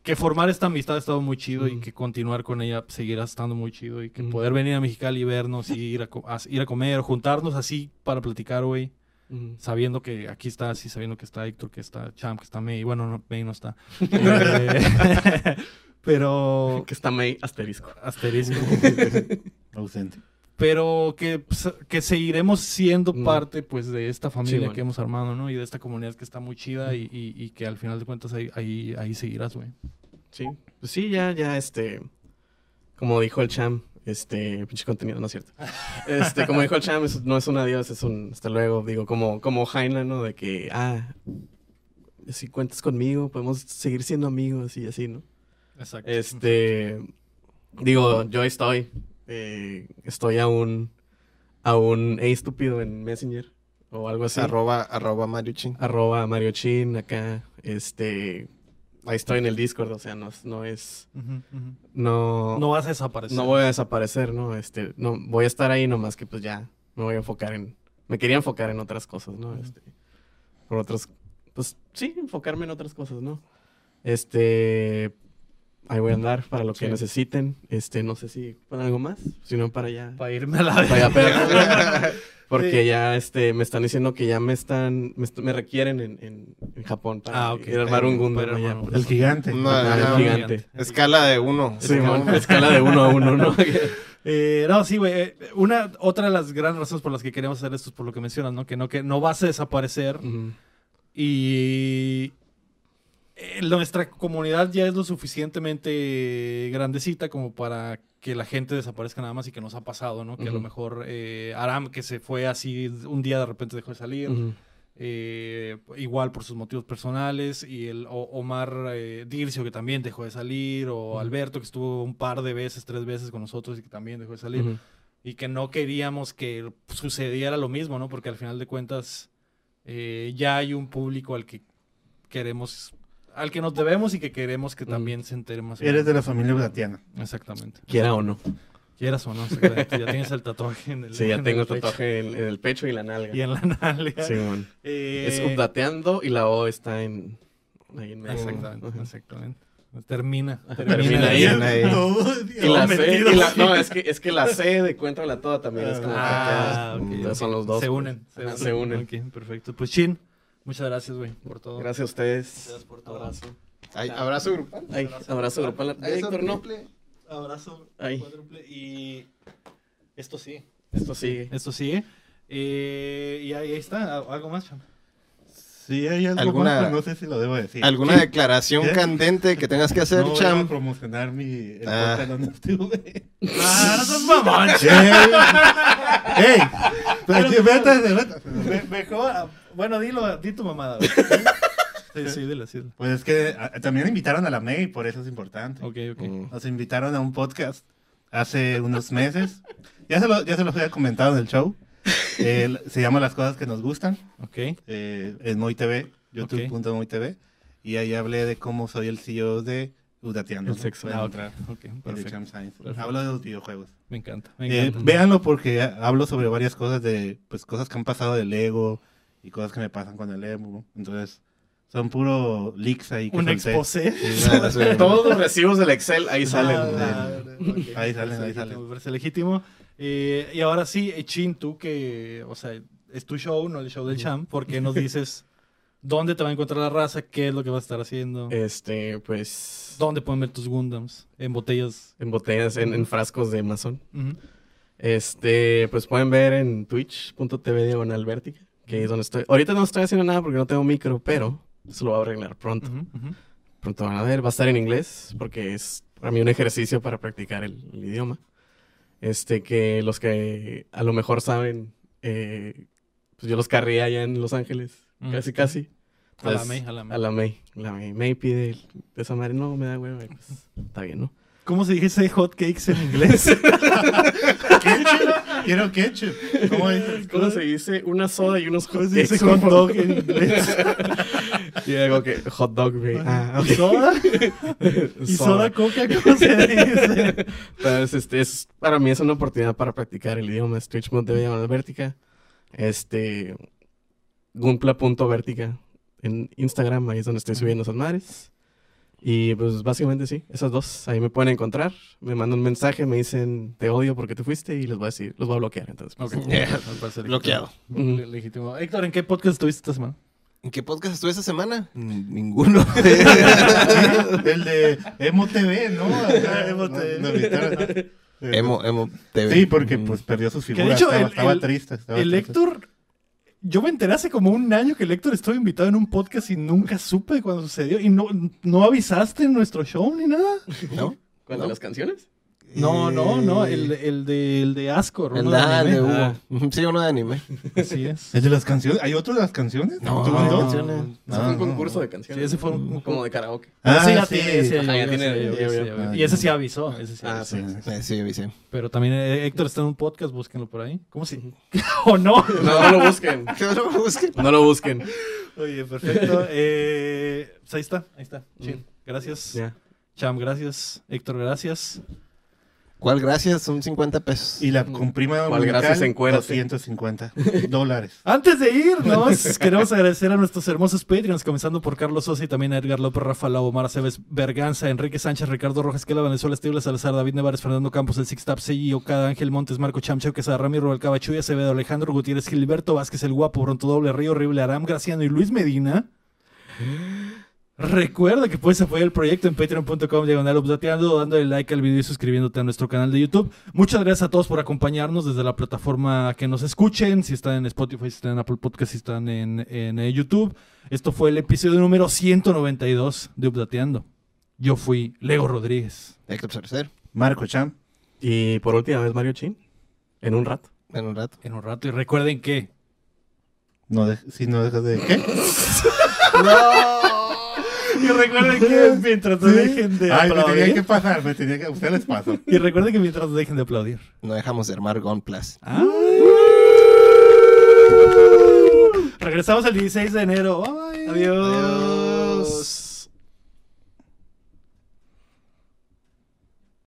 que formar esta amistad ha estado muy chido y que continuar con ella seguirá estando muy chido y que poder venir a Mexicali y vernos y ir a- ir a comer, juntarnos así para platicar, güey, Sabiendo que aquí está, así sabiendo que está Héctor, que está Cham, que está May, bueno, no, May no está. *laughs* Eh, *laughs* pero Que está May asterisco. asterisco. *laughs* Ausente. pero que, pues, que seguiremos siendo parte pues de esta familia bueno. que hemos armado, ¿no? Y de esta comunidad que está muy chida y, y- y que al final de cuentas ahí, ahí, ahí seguirás, güey. Sí. Pues sí, ya, ya, este... Como dijo el Cham, este... Pinche contenido, no es cierto. Este, como dijo el Cham, es- no es un adiós, es un hasta luego. Digo, como, como Jaina, ¿no? De que, ah... Si cuentas conmigo, podemos seguir siendo amigos y así, ¿no? Exacto. Este, digo, yo estoy, eh, estoy a un, a un hey, estúpido en Messenger o algo así. Arroba, arroba Mario Chin. Arroba Mario Chin acá, este, estoy en el Discord, o sea, no, es- no es, no, No vas a desaparecer. no voy a desaparecer, ¿no? Este, no, voy a estar ahí nomás que pues ya me voy a enfocar en, me quería enfocar en otras cosas, ¿no? Este, por otras, pues sí, enfocarme en otras cosas, ¿no? Este, ahí voy a andar para lo que Sí. necesiten, este, no sé si para algo más, si no para allá. Para irme a la Para allá, para- *laughs* porque ya, este, me están diciendo que ya me están, me, est- me requieren en, en, en Japón para Ah, ok. ir a armar un Gundam Para allá, El gigante. No, Ajá, el ajá, gigante. Escala de uno. Sí, Escala- de uno a uno, ¿no? *laughs* Eh, no, sí, güey. eh, Una, otra de las grandes razones por las que queremos hacer esto es por lo que mencionas, ¿no? Que no, que no vas a desaparecer y, eh, nuestra comunidad ya es lo suficientemente grandecita como para que la gente desaparezca nada más y que nos ha pasado, ¿no? Que a lo mejor eh, Aram, que se fue así un día de repente dejó de salir, eh, igual por sus motivos personales, y el O- Omar eh, Dircio, que también dejó de salir, o Alberto, que estuvo un par de veces, tres veces con nosotros y que también dejó de salir y que no queríamos que sucediera lo mismo, ¿no? Porque al final de cuentas eh, ya hay un público al que queremos, al que nos debemos y que queremos que Mm. también se entere más. Eres de la familia Uratiana. Exactamente. Quiera o no. Quieras o no, exactamente. ya tienes el tatuaje en el Sí, ya en tengo el pecho tatuaje en, en el pecho y la nalga. Y en la nalga. Sí, man. Eh, Es updateando y la O está en. Ahí en medio. Exactamente, Ajá. exactamente. Termina. Termina ahí. ahí. Y la C, y la- no, es que, es que la C de Cuéntala Toda también es como Ah, que ok, entonces ok. son los dos. Se pues. unen. Se unen. Ok, perfecto. Pues Chin, muchas gracias, güey, por todo. Gracias a ustedes. Gracias por todo. Abrazo. Ay, abrazo grupal. Ay, abrazo grupal. Ay, Héctor, no. Abrazo. Ahí. cuádruple, Y esto sí. Esto sigue. Esto sigue. Eh, y ahí está. ¿Algo más, cham? Sí, hay algo ¿Alguna- más, no sé si lo debo decir. ¿Alguna declaración ¿Qué? candente que tengas que hacer, no voy a Cham? promocionar mi el Ah. donde estuve. ¡Ah, no mamón! *laughs* ¡Ey! Vete, vete. Me- Mejor. Bueno, dilo, di tu mamada. Sí, sí, dile, sí. Pues es que ah, también invitaron a la May, por eso es importante. Ok, ok. Mm. Nos invitaron a un podcast hace unos meses. Ya se, lo, ya se los había comentado en el show. El- se llama Las cosas que nos gustan. Ok. eh, en Moy TV, youtube.moy TV. Y ahí hablé de cómo soy el CEO de Udateando. El sexo. Ah, entrar. ok, y de perfecto. Hablo de los videojuegos. Me encanta. Me Eh, encanta. véanlo porque hablo sobre varias cosas de pues cosas que han pasado del Lego y cosas que me pasan con el. Entonces, son puro leaks ahí que Un solté. exposé. *laughs* Todos los recibos del Excel ahí salen. Ah, Ahí salen, ahí salen. Me parece legítimo. Eh, y ahora sí, eh, Chin, tú que, o sea, es tu show, no el show del Cham, ¿por qué nos dices dónde te va a encontrar la raza? ¿Qué es lo que vas a estar haciendo? Este, pues. ¿Dónde pueden ver tus Gundams? En botellas. En botellas, en, en frascos de Amazon. Este, pues pueden ver en twitch.tv diagonal vértica, que es donde estoy. Ahorita no estoy haciendo nada porque no tengo micro, pero eso lo voy a arreglar pronto. Ujú, ujú. Pronto van a ver, va a estar en inglés porque es para mí un ejercicio para practicar el, el idioma. Este, que los que a lo mejor saben, eh, pues yo los carré allá en Los Ángeles, Mm. casi casi. A la Pues, May, a la May. A la May. La May, May pide de esa madre, no, me da huevo, y pues está bien, ¿no? ¿Cómo se dice hot cakes en inglés? *laughs* Quiero ketchup. ¿Cómo se dice? Una soda y unos hot ¿Cómo se dice cakes, hot dog en *laughs* inglés? Y digo que hot dog, güey. Ah, *laughs* ¿Y soda? ¿Y soda coca? ¿Cómo se dice? Entonces, este, es, para mí es una oportunidad para practicar el idioma. Es twitch.tv diagonal vértica. Este, gumpla.vertica en Instagram, ahí es donde estoy subiendo esas madres. Y pues básicamente sí, esas dos, ahí me pueden encontrar. Me mandan un mensaje, me dicen te odio porque te fuiste y les voy a decir, los voy a bloquear. Entonces, pues, Yeah. *laughs* *laughs* Bloqueado. Legítimo. Héctor, ¿en qué podcast estuviste esta semana? ¿En qué podcast estuve esta semana? Mm, Ninguno. *laughs* El de Emo TV, ¿no? Emo TV. no invitaron, ¿no? Emo, emo TV. Sí, porque pues perdió sus de figuras. hecho, estaba, el- estaba triste. estaba El triste. Héctor, yo me enteré hace como un año que el Héctor estuvo invitado en un podcast y nunca supe cuando sucedió. Y no, no avisaste en nuestro show ni nada. ¿No? ¿Cuál de ¿No? las canciones? No, no, no. Eh, El, el, de, el de Ascor. El de, de ah, el de anime. Hugo. Ah. Sí, uno de anime. Así es. ¿El de las canciones? ¿Hay otro de las canciones? No, ¿Tuvo no, dos? Ese fue Ah, un concurso no. de canciones. Sí, ese fue un- como de karaoke. Ah, ya sí. tiene, ese ya Ajá, ya llegó, tiene- ese ya. Ah, Y ese sí avisó. Ese sí Ah, avisó. sí. Sí, avisé. Pero también eh, Héctor está en un podcast, búsquenlo por ahí. ¿Cómo se? *laughs* ¿O no? No, no lo busquen. *laughs* ¿Qué lo busquen? No lo busquen. Oye, perfecto. *laughs* Eh, pues ahí está, ahí está. Chin. Gracias. Cham, gracias. Héctor, gracias. ¿Cuál gracias? Son 50 pesos. Y la comprima ¿Cuál gracias encuérate? 250 *laughs* dólares. Antes de irnos, *laughs* queremos agradecer a nuestros hermosos Patreons, comenzando por Carlos Sosa y también a Edgar López, Rafa Lau, Omar Aceves, Berganza, Enrique Sánchez, Ricardo Rojas, Kela, Venezuela, Estible, Salazar, David Nevares, Fernando Campos, el Six Tap, Seguí, Ocada, Ángel Montes, Marco Chamcheo, Quesada, Ramiro, El Cabachuy, Acevedo, Alejandro Gutiérrez, Gilberto Vázquez, El Guapo, Bronto Doble, Río Horrible, Aram Graciano y Luis Medina. Recuerda que puedes apoyar el proyecto en patreon.com diagonal dándole like al video y suscribiéndote a nuestro canal de YouTube. Muchas gracias a todos por acompañarnos desde la plataforma que nos escuchen, si están en Spotify, si están en Apple Podcast, si están en, en, eh, YouTube. Esto fue el episodio número 192 de Updateando. Yo fui Lego Rodríguez. Héctor Cercer, Marco Cham. Y por última vez, Mario Chin. En un rato. en un rato. En un rato. Y recuerden que... No de- si no dejas de. *laughs* ¿Qué? Y recuerden que mientras no dejen de Ay, me tenía aplaudir... que pasar, me tenía que. A ustedes les paso. Y recuerden que mientras no dejen de aplaudir... No dejamos de armar Gun Plus. Regresamos el 16 de enero. Bye. Adiós.